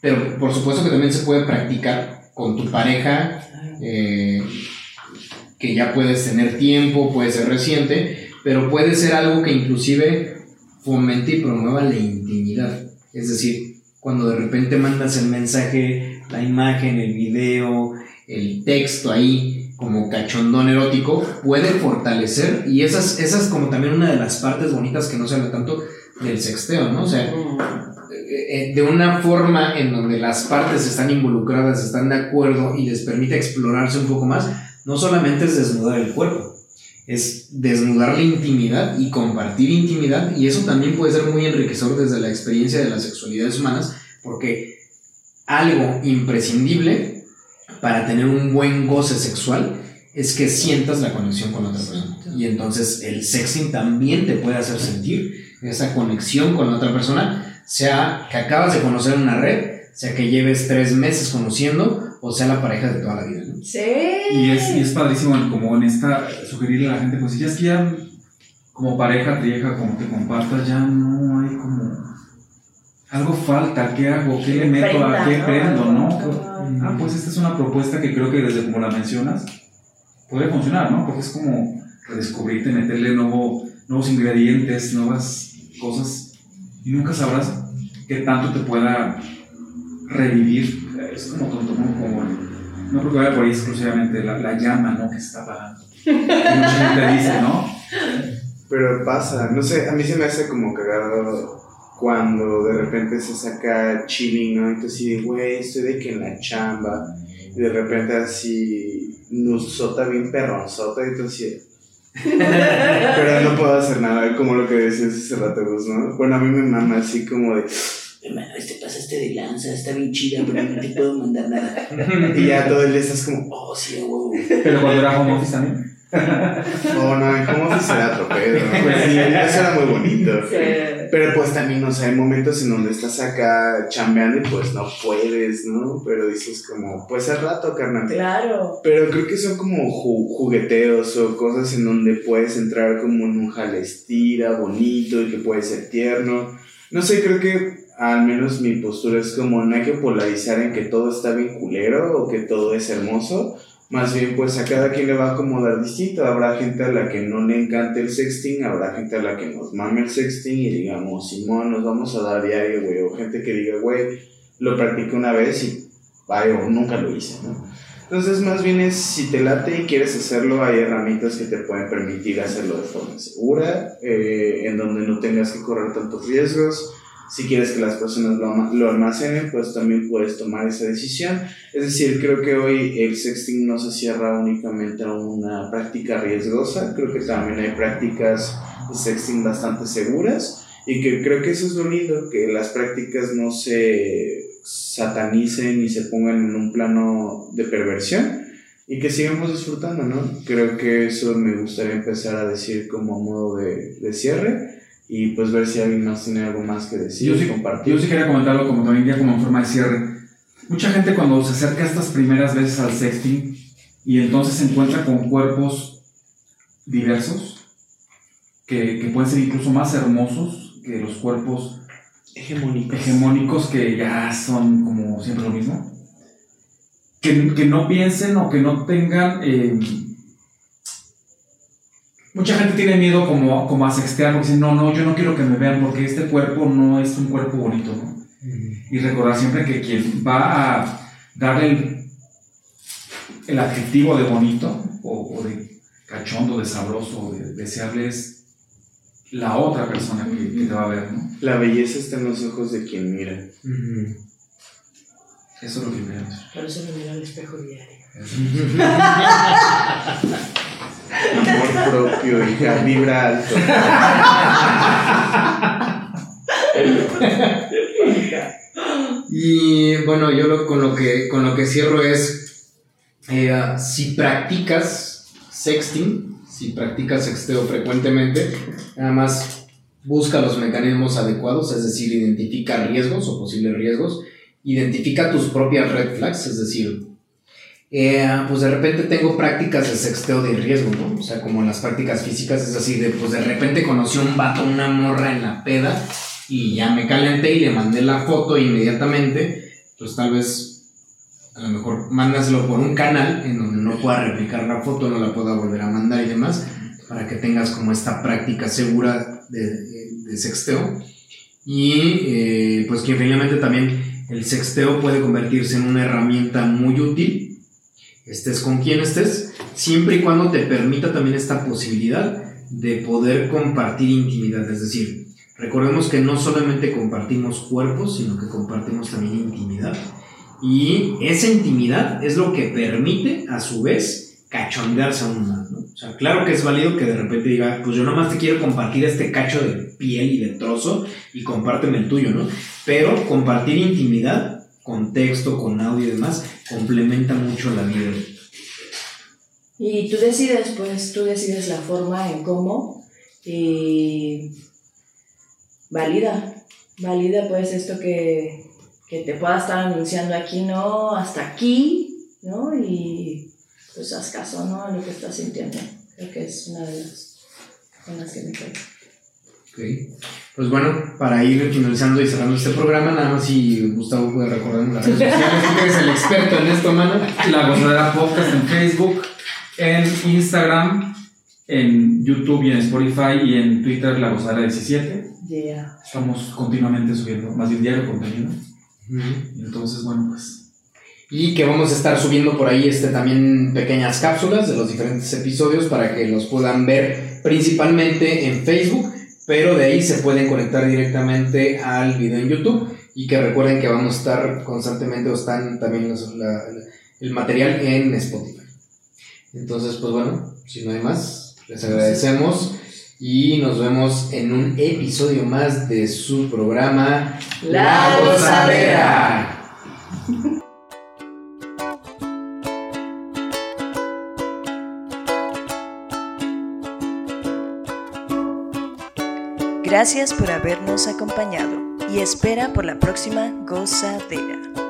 Pero por supuesto que también se puede practicar con tu pareja, eh, que ya puedes tener tiempo, puede ser reciente, pero puede ser algo que inclusive fomente y promueva la intimidad. Es decir, cuando de repente mandas el mensaje, la imagen, el video, el texto ahí, como cachondón erótico, puede fortalecer, y esas, esa es como también una de las partes bonitas que no se habla tanto del sexteo, ¿no? O sea, eh, de una forma en donde las partes están involucradas, están de acuerdo y les permite explorarse un poco más, no solamente es desnudar el cuerpo, es desnudar la intimidad y compartir intimidad y eso también puede ser muy enriquecedor desde la experiencia de las sexualidades humanas porque algo imprescindible para tener un buen goce sexual es que sientas la conexión con otra persona. Y entonces el sexting también te puede hacer sentir esa conexión con la otra persona sea que acabas de conocer en una red sea que lleves tres meses conociendo o sea la pareja de toda la vida ¿no? Sí. Y es, y es padrísimo como en esta, sugerirle a la gente, pues ya es que ya como pareja, trieja, como te compartas, ya no hay como... Algo falta, ¿qué hago? ¿Qué le meto? ¿A qué prendo? ¿no? Ajá. Ah, pues esta es una propuesta que creo que desde como la mencionas, puede funcionar, ¿no? Porque es como redescubrirte, meterle nuevo, nuevos ingredientes, nuevas cosas, y nunca sabrás qué tanto te pueda revivir. Es como tonto. Como, no creo que por ahí exclusivamente la, la llama, ¿no? Que está apagando. Mucha gente dice, ¿no? Pero pasa, no sé, a mí se me hace como cagado cuando de repente se saca chilling, ¿no? Entonces, de, güey, estoy de que en la chamba, y de repente así, nusota bien perronzota, y entonces, pero no puedo hacer nada, como lo que decías hace rato, ¿no? Bueno, a mí me mama así como de, Hermano, este pasaste de lanza, está bien chida, pero no te puedo mandar nada. y ya todo el día estás como, Oh, sí, a huevo. Pero cuando era home office también. oh, no, en cómo office era otro pedo, ¿no? Pues sí, eso era muy bonito. Sí. Pero pues también, o sea, hay momentos en donde estás acá chambeando y pues no puedes, ¿no? Pero dices como, pues al rato, carnal. Claro. Pero creo que son como ju- jugueteos o cosas en donde puedes entrar como en un jalestira bonito y que puede ser tierno. No sé, creo que al menos mi postura es como no hay que polarizar en que todo está bien culero o que todo es hermoso. Más bien, pues a cada quien le va a acomodar distinto. Habrá gente a la que no le encante el sexting, habrá gente a la que nos mame el sexting y digamos, Simón, nos vamos a dar diario, güey. O gente que diga, güey, lo practiqué una vez y, vaya, nunca lo hice, ¿no? Entonces, más bien es, si te late y quieres hacerlo, hay herramientas que te pueden permitir hacerlo de forma segura, eh, en donde no tengas que correr tantos riesgos. Si quieres que las personas lo, lo almacenen, pues también puedes tomar esa decisión. Es decir, creo que hoy el sexting no se cierra únicamente a una práctica riesgosa, creo que también hay prácticas de sexting bastante seguras y que creo que eso es lo lindo, que las prácticas no se satanicen y se pongan en un plano de perversión y que sigamos disfrutando, ¿no? Creo que eso me gustaría empezar a decir como modo de, de cierre y pues ver si alguien más tiene algo más que decir, Yo sí, compartir. yo sí quería comentarlo como también ya como en forma de cierre. mucha gente cuando se acerca estas primeras veces al sexting y entonces se encuentra con cuerpos diversos, que, que pueden ser incluso más hermosos que los cuerpos Hegemónico. hegemónicos que ya son como siempre lo mismo. Que, que no piensen o que no tengan... eh, mucha gente tiene miedo como, como a sextear porque dicen, no, no, yo no quiero que me vean porque este cuerpo no es un cuerpo bonito, ¿no? Y recordar siempre que quien va a darle el, el adjetivo de bonito o, o de cachondo, de sabroso, o de deseable es la otra persona que, que te va a ver, ¿no? La belleza está en los ojos de quien mira. Eso es lo que creo. Por eso me miro al espejo diario. Amor propio, hija, vibra alto. Y bueno, yo lo- con, lo que, con lo que cierro es, eh, si practicas sexting, si practicas sexteo frecuentemente, nada más busca los mecanismos adecuados, es decir, identifica riesgos o posibles riesgos, identifica tus propias red flags, es decir, eh, pues de repente tengo prácticas de sexteo de riesgo, ¿no? O sea, como las prácticas físicas, es así, de pues de repente conocí un vato, una morra en la peda, y ya me calenté y le mandé la foto inmediatamente, pues tal vez a lo mejor mándaselo por un canal en donde no pueda replicar la foto, no la pueda volver a mandar y demás, para que tengas como esta práctica segura de sexteo. Y eh, pues que finalmente también el sexteo puede convertirse en una herramienta muy útil, estés con quien estés, siempre y cuando te permita también esta posibilidad de poder compartir intimidad, es decir, Recordemos que no solamente compartimos cuerpos, sino que compartimos también intimidad. Y esa intimidad es lo que permite, a su vez, cachondearse aún más. ¿no? O sea, claro que es válido que de repente diga, pues yo nomás te quiero compartir este cacho de piel y de trozo y compárteme el tuyo, ¿no? Pero compartir intimidad, con texto, con audio y demás, complementa mucho la vida. Y tú decides, pues, tú decides la forma en cómo y valida, valida pues esto que, que te pueda estar anunciando aquí, ¿no? Hasta aquí, ¿no? Y pues haz caso, ¿no? A lo que estás sintiendo. Creo que es una de las con las que me quedo. Ok. Pues bueno, para ir finalizando y cerrando este programa, nada más si Gustavo puede recordarnos las redes sociales, tú que eres el experto en esto, mano. La Gozadera Podcast en Facebook, en Instagram, en YouTube y en Spotify y en Twitter La Gozadera 17. Yeah. Estamos continuamente subiendo, más bien diario contenido. Y entonces, bueno, pues Y que vamos a estar subiendo por ahí este, también pequeñas cápsulas de los diferentes episodios para que los puedan ver principalmente en Facebook, pero de ahí se pueden conectar directamente al video en YouTube y que recuerden que vamos a estar constantemente o están también los- la- el material en Spotify. Entonces, pues bueno, si no hay más, les agradecemos y nos vemos en un episodio más de su programa La Gozadera. Gracias por habernos acompañado y espera por la próxima gozadera.